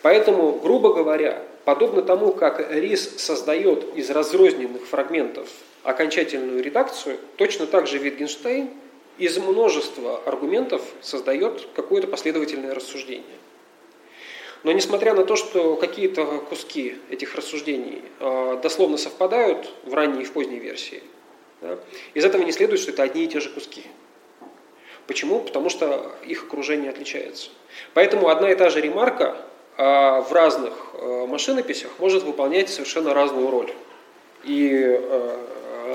Поэтому, грубо говоря, подобно тому, как Рис создает из разрозненных фрагментов окончательную редакцию, точно так же Wittgenstein из множества аргументов создает какое-то последовательное рассуждение. Но несмотря на то, что какие-то куски этих рассуждений а, дословно совпадают в ранней и в поздней версии, да? Из этого не следует, что это одни и те же куски. Почему? Потому что их окружение отличается. Поэтому одна и та же ремарка а, в разных а, машинописях может выполнять совершенно разную роль. И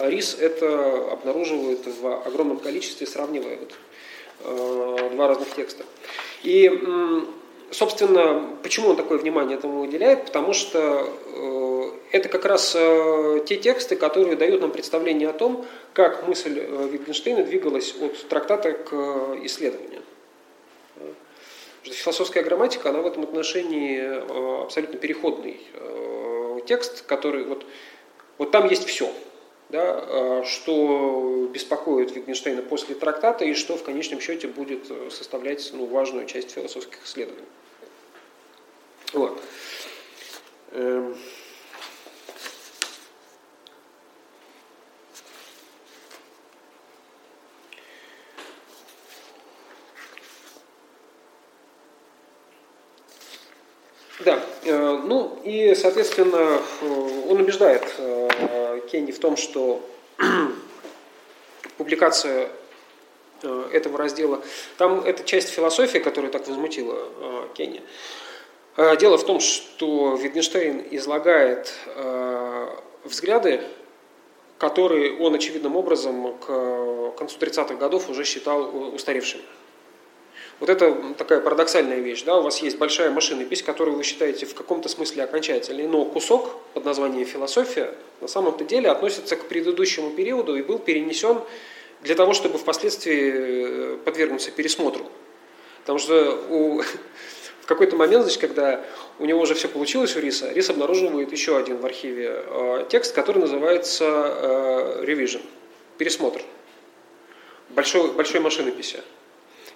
РИС это обнаруживает в огромном количестве, сравнивая вот, два разных текста. И собственно, почему он такое внимание этому уделяет? Потому что э, это как раз э, те тексты, которые дают нам представление о том, как мысль э, Wittgensteina двигалась от трактата к исследованию. Философская грамматика, она в этом отношении абсолютно переходный текст, который вот, вот там есть все, да, что беспокоит Wittgensteina после трактата и что в конечном счете будет составлять ну, важную часть философских исследований. Вот. Да, э, ну и, соответственно, э, он убеждает э, Кенни в том, что публикация этого раздела, там эта часть философии, которая так возмутила Кенни, дело в том, что Wittgenstein излагает взгляды, которые он очевидным образом к концу 30-х годов уже считал устаревшими. Вот это такая парадоксальная вещь. Да? У вас есть большая машинопись, которую вы считаете в каком-то смысле окончательной, но кусок под названием «философия» на самом-то деле относится к предыдущему периоду и был перенесен для того, чтобы впоследствии э, подвергнуться пересмотру. Потому что у в какой-то момент, значит, когда у него уже все получилось у Риса, Рис обнаруживает еще один в архиве э, текст, который называется э, revision, пересмотр большой, большой машинописи.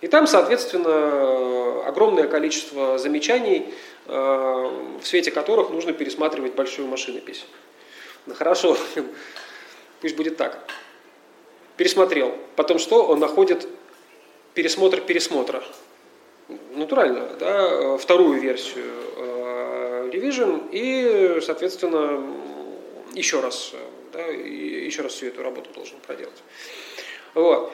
И там, соответственно, огромное количество замечаний, э, в свете которых нужно пересматривать большую машинопись. Ну хорошо, пусть будет так. Пересмотрел. Потом что? Он находит пересмотр пересмотра натурально, да, вторую версию э, Revision и, соответственно, еще раз, да, еще раз всю эту работу должен проделать. Вот.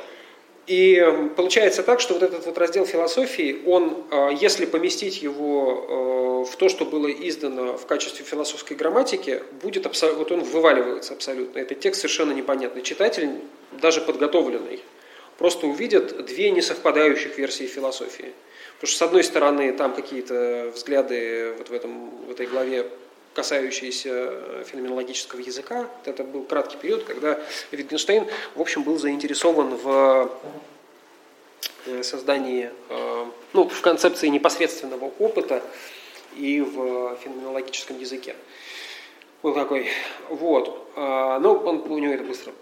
И получается так, что вот этот вот раздел философии, он, э, если поместить его э, в то, что было издано в качестве философской грамматики, будет абсолютно, вот он вываливается абсолютно. Этот текст совершенно непонятный. Читатель, даже подготовленный, просто увидит две несовпадающих версии философии. Потому что, с одной стороны, там какие-то взгляды вот в, этом, в этой главе касающиеся феноменологического языка. Это был краткий период, когда Wittgenstein, в общем, был заинтересован в э, создании, э, ну, в концепции непосредственного опыта и в феноменологическом языке. Был такой. Вот. А, но он, у него это быстро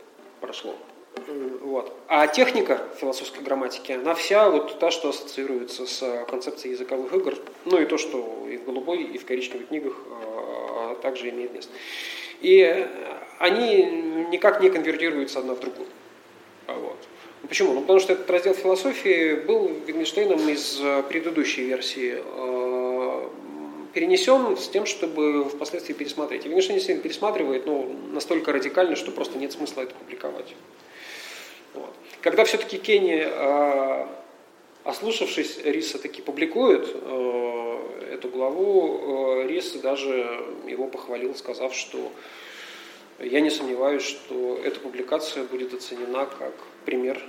прошло. Вот. А техника философской грамматики, она вся вот та, что ассоциируется с концепцией языковых игр, ну и то, что и в голубой, и в коричневых книгах а, также имеет место. И они никак не конвертируются одна в другую. А вот. Ну, почему? Ну, потому что этот раздел философии был Wittgenstein из предыдущей версии перенесен с тем, чтобы впоследствии пересмотреть. И Wittgenstein пересматривает ну, настолько радикально, что просто нет смысла это публиковать. Вот. Когда все-таки Кенни, ослушавшись Риса, таки публикует э, эту главу, Рис даже его похвалил, сказав, что я не сомневаюсь, что эта публикация будет оценена как пример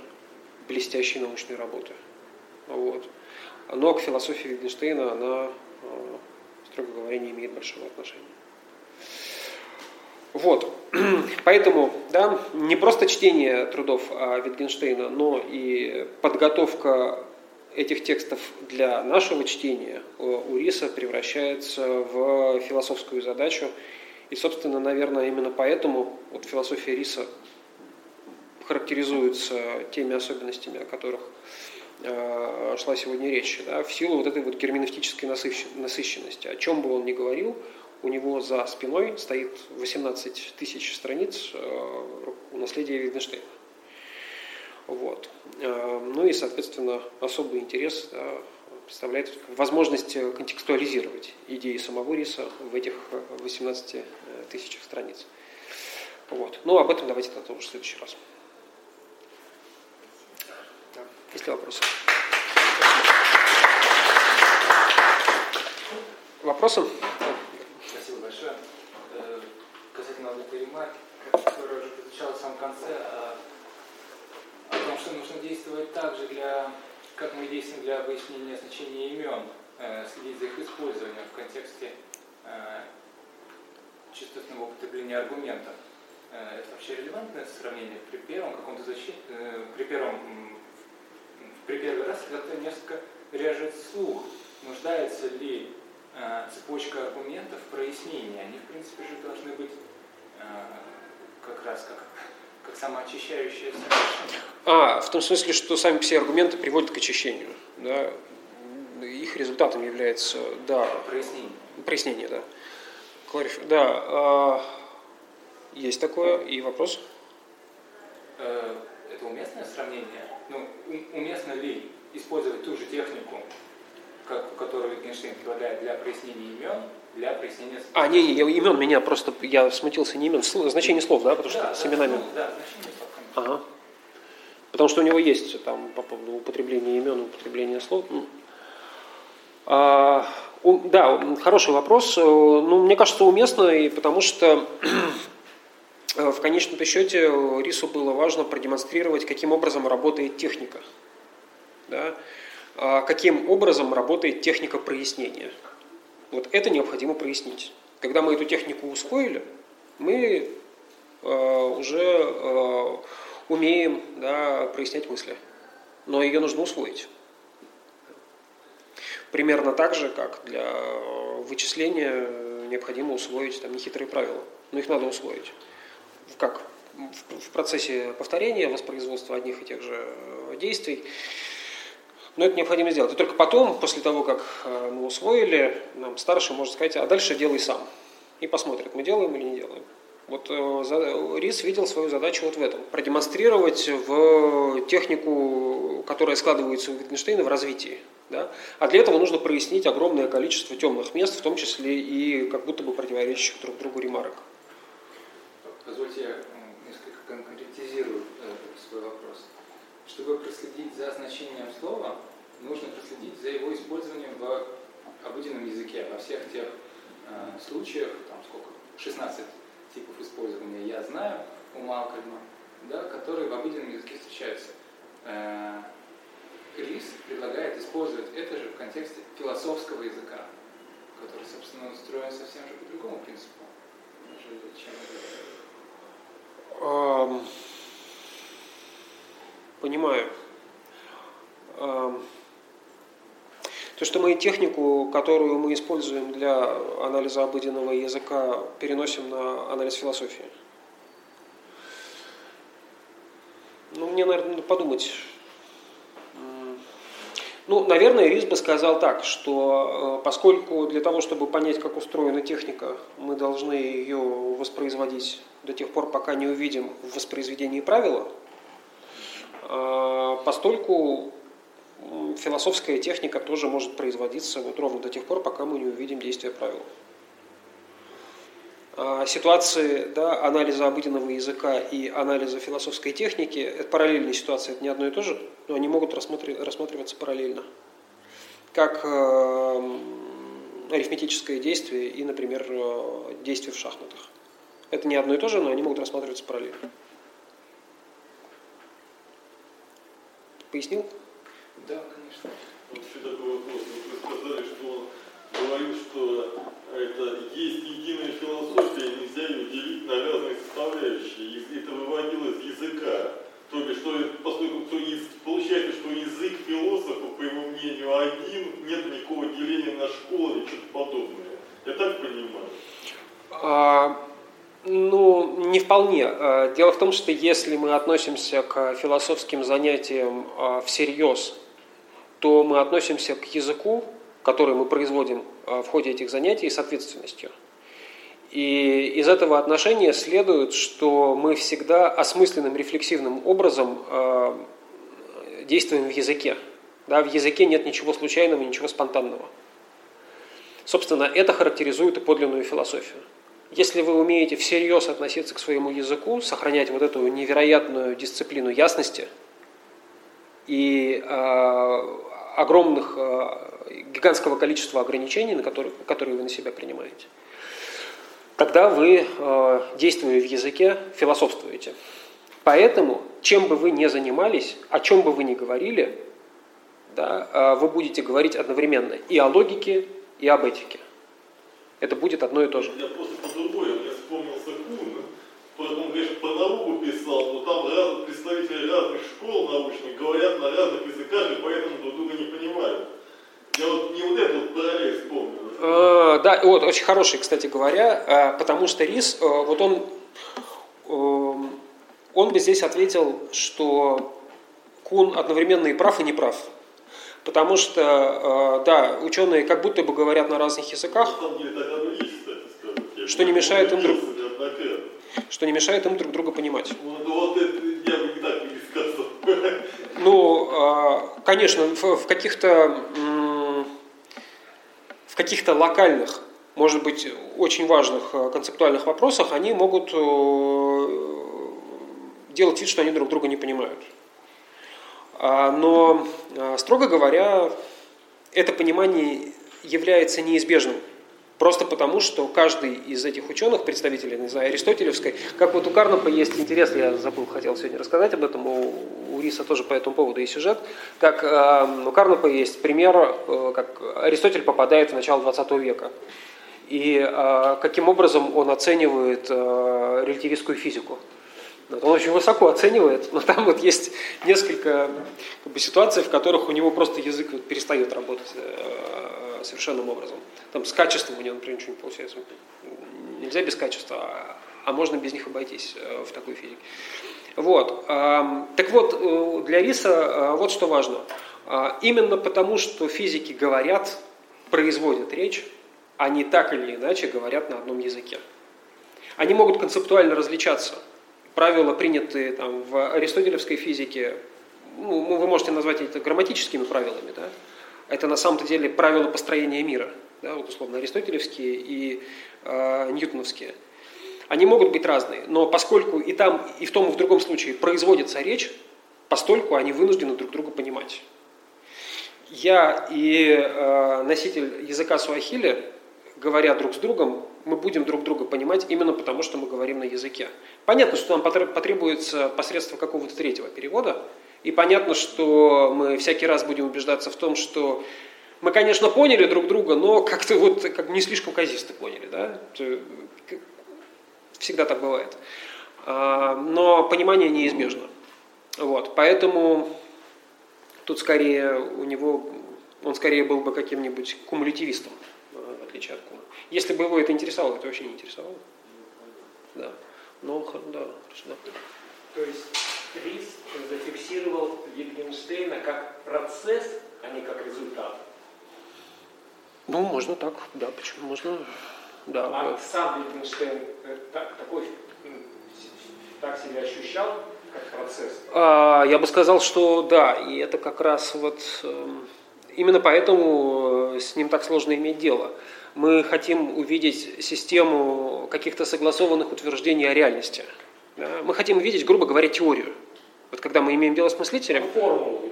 блестящей научной работы. Вот. Но к философии Wittgensteina она, строго говоря, не имеет большого отношения. Вот. Поэтому да, не просто чтение трудов Витгенштейна, но и подготовка этих текстов для нашего чтения у Риса превращается в философскую задачу. И, собственно, наверное, именно поэтому вот философия Риса характеризуется теми особенностями, о которых э, шла сегодня речь, да, в силу вот этой вот герменевтической насыщенности. О чем бы он ни говорил, у него за спиной стоит 18 тысяч страниц э, наследия Wittgensteina. Вот. Э, ну и, соответственно, особый интерес да, представляет возможность контекстуализировать идеи самого риса в этих 18 э, тысячах страниц. Вот. Но об этом давайте тогда уже в следующий раз. Да. Есть ли вопросы? Вопросы? большое. Э, ремарки, которая уже прозвучала в самом конце, о, о том, что нужно действовать так же, для, как мы действуем для выяснения значения имен, э, следить за их использованием в контексте э, чувственного употребления аргументов. Это вообще релевантное сравнение при первом каком-то защите, при первом при первый раз, ты несколько режет слух, нуждается ли Э, цепочка аргументов, прояснения, они, в принципе, же должны быть э, как раз как, как самоочищающее совершение. А, в том смысле, что сами все аргументы приводят к очищению. Да? Их результатом является, да... Прояснение. Прояснение, да. Клариф... Да, а, есть такое. И вопрос? Э, это уместное сравнение? Ну, уместно ли использовать ту же технику как, которую Wittgenstein предлагает для прояснения имен, для прояснения... А, не, не, имен меня просто, я смутился не имен, значение слов, да, потому что да, с именами... Да, значение слов, конечно. Ага. Потому что у него есть там по поводу употребления имен, употребления слов. А, да, хороший вопрос. Ну, мне кажется, уместно, и потому что в конечном счете Рису было важно продемонстрировать, каким образом работает техника. Да? А, каким образом работает техника прояснения. Вот это необходимо прояснить. Когда мы эту технику усвоили, мы а, уже а, умеем да, прояснять мысли. Но ее нужно усвоить. Примерно так же, как для вычисления необходимо усвоить там, нехитрые правила. Но их надо усвоить. Как? В процессе повторения, воспроизводства одних и тех же действий но это необходимо сделать. И только потом, после того, как э, мы усвоили, нам старший может сказать, а дальше делай сам. И посмотрит, мы делаем или не делаем. Вот э, Рис видел свою задачу вот в этом. Продемонстрировать в технику, которая складывается у Wittgensteina в развитии. Да? А для этого нужно прояснить огромное количество темных мест, в том числе и как будто бы противоречащих друг другу ремарок. Позвольте я несколько конкретизирую э, свой вопрос. Чтобы проследить за значением слова, нужно проследить за его использованием в обыденном языке, во всех тех э, случаях, там сколько, 16 типов использования я знаю у Малкольма, да, которые в обыденном языке встречаются. Э, Рис предлагает использовать это же в контексте философского языка, который, собственно, устроен совсем же по другому принципу, чем это. Понимаю. То, что мы технику, которую мы используем для анализа обыденного языка, переносим на анализ философии. Ну, мне, наверное, надо подумать. Ну, наверное, Рис бы сказал так, что э, поскольку для того, чтобы понять, как устроена техника, мы должны ее воспроизводить до тех пор, пока не увидим в воспроизведении правила – постольку философская техника тоже может производиться вот ровно до тех пор, пока мы не увидим действия правил. А, ситуации да, анализа обыденного языка и анализа философской техники – это параллельные ситуации, это не одно и то же, но они могут рассматриваться параллельно. Как э, арифметическое действие и, например, э, действие в шахматах. Это не одно и то же, но они могут рассматриваться параллельно. Пояснил? Да, конечно. Вот еще такой вопрос. Вы сказали, что он говорил, что это есть единая философия, нельзя ее делить на разные составляющие. И это выводило из языка. То бишь, что, поскольку кто из, получается, что язык философа, по его мнению, один, нет никакого деления на школы или что-то подобное. Я так понимаю? А, ну, не вполне. А, дело в том, что если мы относимся к философским занятиям а, всерьез, то мы относимся к языку, который мы производим а, в ходе этих занятий, с ответственностью. И из этого отношения следует, что мы всегда осмысленным, рефлексивным образом действуем в языке. Да, в языке нет ничего случайного, ничего спонтанного. Собственно, это характеризует и подлинную философию. Если вы умеете всерьез относиться к своему языку, сохранять вот эту невероятную дисциплину ясности и э, огромных, э, гигантского количества ограничений, на которые, которые вы на себя принимаете, тогда вы, э, действуя в языке, философствуете. Поэтому, чем бы вы ни занимались, о чем бы вы ни говорили, да, вы будете говорить одновременно и о логике, и об этике. Это будет одно и то же. Я просто по-другому, мне вспомнился Кун, он, конечно, по науку писал, но там раз, представители разных школ научных говорят на разных языках, и поэтому друг друга не понимают. Я вот не вот эту вот параллель вспомнил. Э, да, вот очень хороший, кстати говоря, э, потому что Рис, э, вот он, он бы здесь ответил, что Кун одновременно и прав, и не прав. Потому что, да, ученые как будто бы говорят на разных языках, что не мешает им друг, что не мешает им друг друга понимать. Ну. Ну, а, конечно, в каких-то в каких-то локальных, может быть, очень важных а, концептуальных вопросах они могут э, делать вид, что они друг друга не понимают. А, но, строго говоря, это понимание является неизбежным. Просто потому, что каждый из этих ученых, представителей, не знаю, аристотелевской, как вот у Карнапа есть интерес, я забыл, хотел сегодня рассказать об этом, у, у Риса тоже по этому поводу есть сюжет, как э, у Карнапа есть пример, э, как Аристотель попадает в начало 20 века. И э, каким образом он оценивает э, релятивистскую физику. Он очень высоко оценивает, но там вот есть несколько как бы, ситуаций, в которых у него просто язык перестает работать э, совершенным образом. Там с качеством у него, например, ничего не получается. Нельзя без качества, а, а можно без них обойтись э, в такой физике. Вот. Так вот, э, для Риса э, вот что важно. А, именно потому, что физики говорят, производят речь, они так или иначе говорят на одном языке. Они могут концептуально различаться. Правила, принятые там, в аристотелевской физике, ну, вы можете назвать это грамматическими правилами, да? это на самом-то деле правила построения мира – да, вот условно аристотелевские и э, ньютоновские, они могут быть разные, но поскольку и там, и в том, и в другом случае производится речь, постольку они вынуждены друг друга понимать. Я и э, носитель языка суахили, говоря друг с другом, мы будем друг друга понимать именно потому, что мы говорим на языке. Понятно, что нам потребуется посредство какого-то третьего перевода, и понятно, что мы всякий раз будем убеждаться в том, что мы, конечно, поняли друг друга, но как-то вот как не слишком казисто поняли, да? Всегда так бывает. А, но понимание неизбежно. Вот, поэтому тут скорее у него, он скорее был бы каким-нибудь кумулятивистом, отличие от Кума. Если бы его это интересовало, это вообще не интересовало. Да. Но, да, хорошо, да. То есть Рис зафиксировал Wittgensteina как процесс, а не как результат. Ну, можно так, да, почему можно, да. А сам Wittgenstein э, так, такой, так себя ощущал, как процесс? А, я бы сказал, что да, и это как раз вот эм, именно поэтому э, с ним так сложно иметь дело. Мы хотим увидеть систему каких-то согласованных утверждений о реальности. Да? Мы хотим увидеть, грубо говоря, теорию. Вот когда мы имеем дело с мыслителем. Формулу.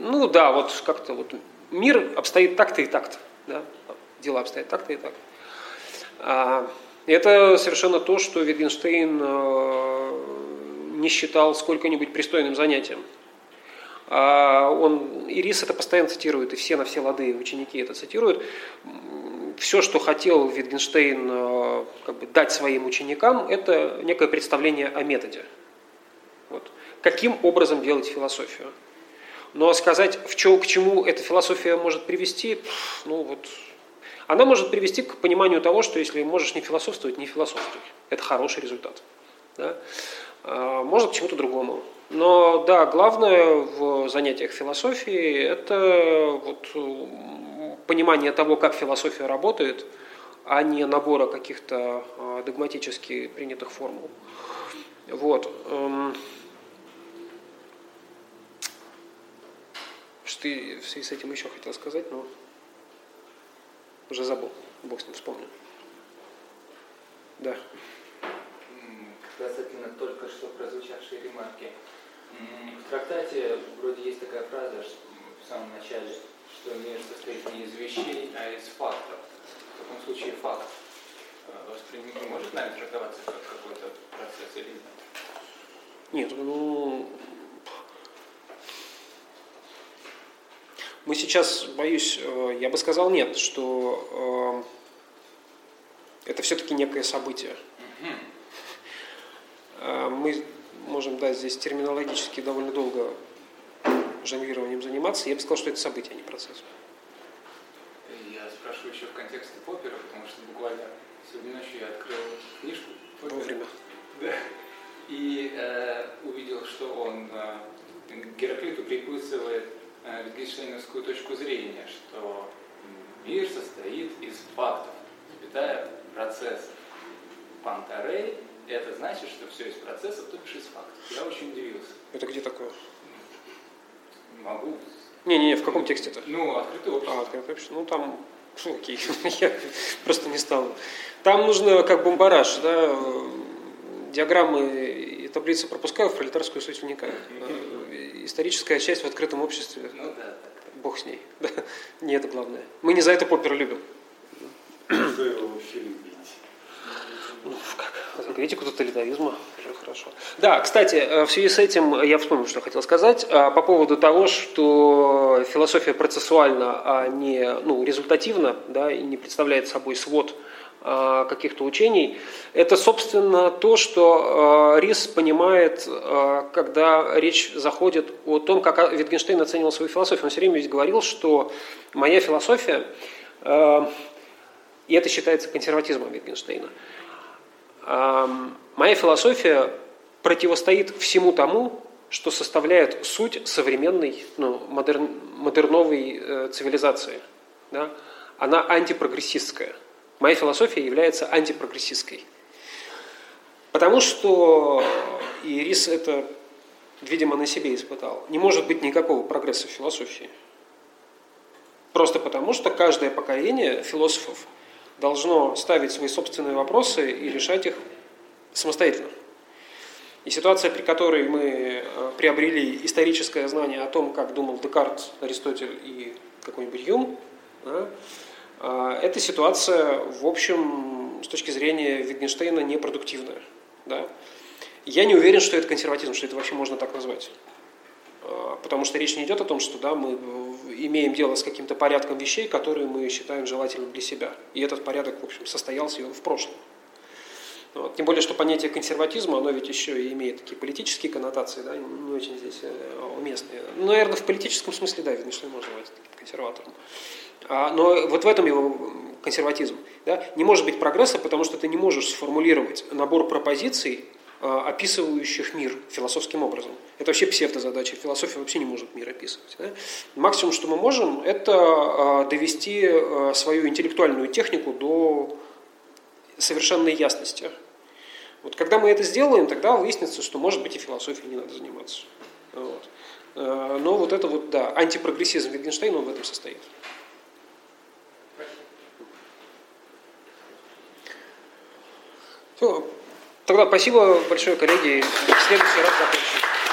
Ну да, вот как-то вот мир обстоит так-то и так-то. Да? дела обстоят так-то и так. А, это совершенно то, что Wittgenstein э, не считал сколько-нибудь пристойным занятием. А он, Ирис это постоянно цитирует, и все на все лады ученики это цитируют. Все, что хотел Wittgenstein э, как бы, дать своим ученикам, это некое представление о методе. Вот. Каким образом делать философию. Но сказать, в чем, к чему эта философия может привести, ну вот, она может привести к пониманию того, что если можешь не философствовать, не философствуй. Это хороший результат. Да? А, может к чему-то другому. Но да, главное в занятиях философии – это вот понимание того, как философия работает, а не набора каких-то а, догматически принятых формул. Вот. Эм, что ты в связи с этим еще хотел сказать, но уже забыл. Бог с ним вспомнил. Да. Касательно только что прозвучавшей ремарки. В трактате вроде есть такая фраза в самом начале, что мир состоит не из вещей, а из фактов. В таком случае факт э, воспринимать может нами трактоваться как какой-то процесс или нет? Нет, ну Мы сейчас, боюсь, э, я бы сказал нет, что э, это все-таки некое событие. Э, мы можем, да, здесь терминологически довольно долго жонглированием заниматься. Я бы сказал, что это событие, а не процесс. Я спрашиваю еще в контексте Поппера, потому что буквально сегодня ночью я открыл книжку Поппера. Вовремя. Да. И э, увидел, что он э, Гераклиту приписывает э, точку зрения, что мир состоит из фактов, запятая процесс Пантарей, это значит, что все из процессов, то бишь из фактов. Я очень удивился. Это где такое? Могу. Не-не-не, в каком тексте это? Ну, открытое общество. А, открытое общество. Ну, там, фу, окей, я просто не стал. Там нужно как бомбараж, да, диаграммы и таблицы пропускаю в пролетарскую суть вникаю историческая часть в открытом обществе. Ну да. Бог с ней. Не это главное. Мы не за это Поппера любим. Что его вообще любить? Ну, как? Критику тоталитаризма. Хорошо. Да, кстати, э, в связи с этим я вспомнил, что хотел сказать. Э, по поводу того, что философия процессуальна, а не ну, результативна, да, и не представляет собой свод Э, каких-то учений. Это, собственно, то, что Рис понимает, когда речь заходит о том, как Wittgenstein оценивал свою философию. Он все время ведь говорил, что моя философия, и это считается консерватизмом Wittgensteina, моя философия противостоит всему тому, что составляет суть современной, ну, модерн, модерновой цивилизации. Да? Она антипрогрессистская – Моя философия является антипрогрессистской. Потому что Ирис это, видимо, на себе испытал. Не может быть никакого прогресса в философии. Просто потому, что каждое поколение философов должно ставить свои собственные вопросы и решать их самостоятельно. И ситуация, при которой мы э, приобрели историческое знание о том, как думал Декарт, Аристотель и какой-нибудь Юм, да, а, эта ситуация, в общем, с точки зрения Wittgensteina, непродуктивная. Да? Я не уверен, что это консерватизм, что это вообще можно так назвать. А, потому что речь не идет о том, что да, мы имеем дело с каким-то порядком вещей, которые мы считаем желательным для себя. И этот порядок, в общем, состоялся в прошлом. Вот. Тем более, что понятие консерватизма, оно ведь еще и имеет такие политические коннотации, да, не очень здесь э, уместные. Ну, наверное, в политическом смысле, да, Wittgenstein можно назвать консерватором. А, но вот в этом его консерватизм. Да? Не может быть прогресса, потому что ты не можешь сформулировать набор пропозиций, описывающих мир философским образом. Это вообще псевдозадача. Философия вообще не может мир описывать. Да? Максимум, что мы можем, это а, довести свою интеллектуальную технику до совершенной ясности. Вот когда мы это сделаем, тогда выяснится, что, может быть, и философией не надо заниматься. Вот. Но вот это вот, да, антипрогрессизм Wittgensteina, он в этом состоит. Все. Тогда спасибо большое, коллеги. В следующий раз закончим.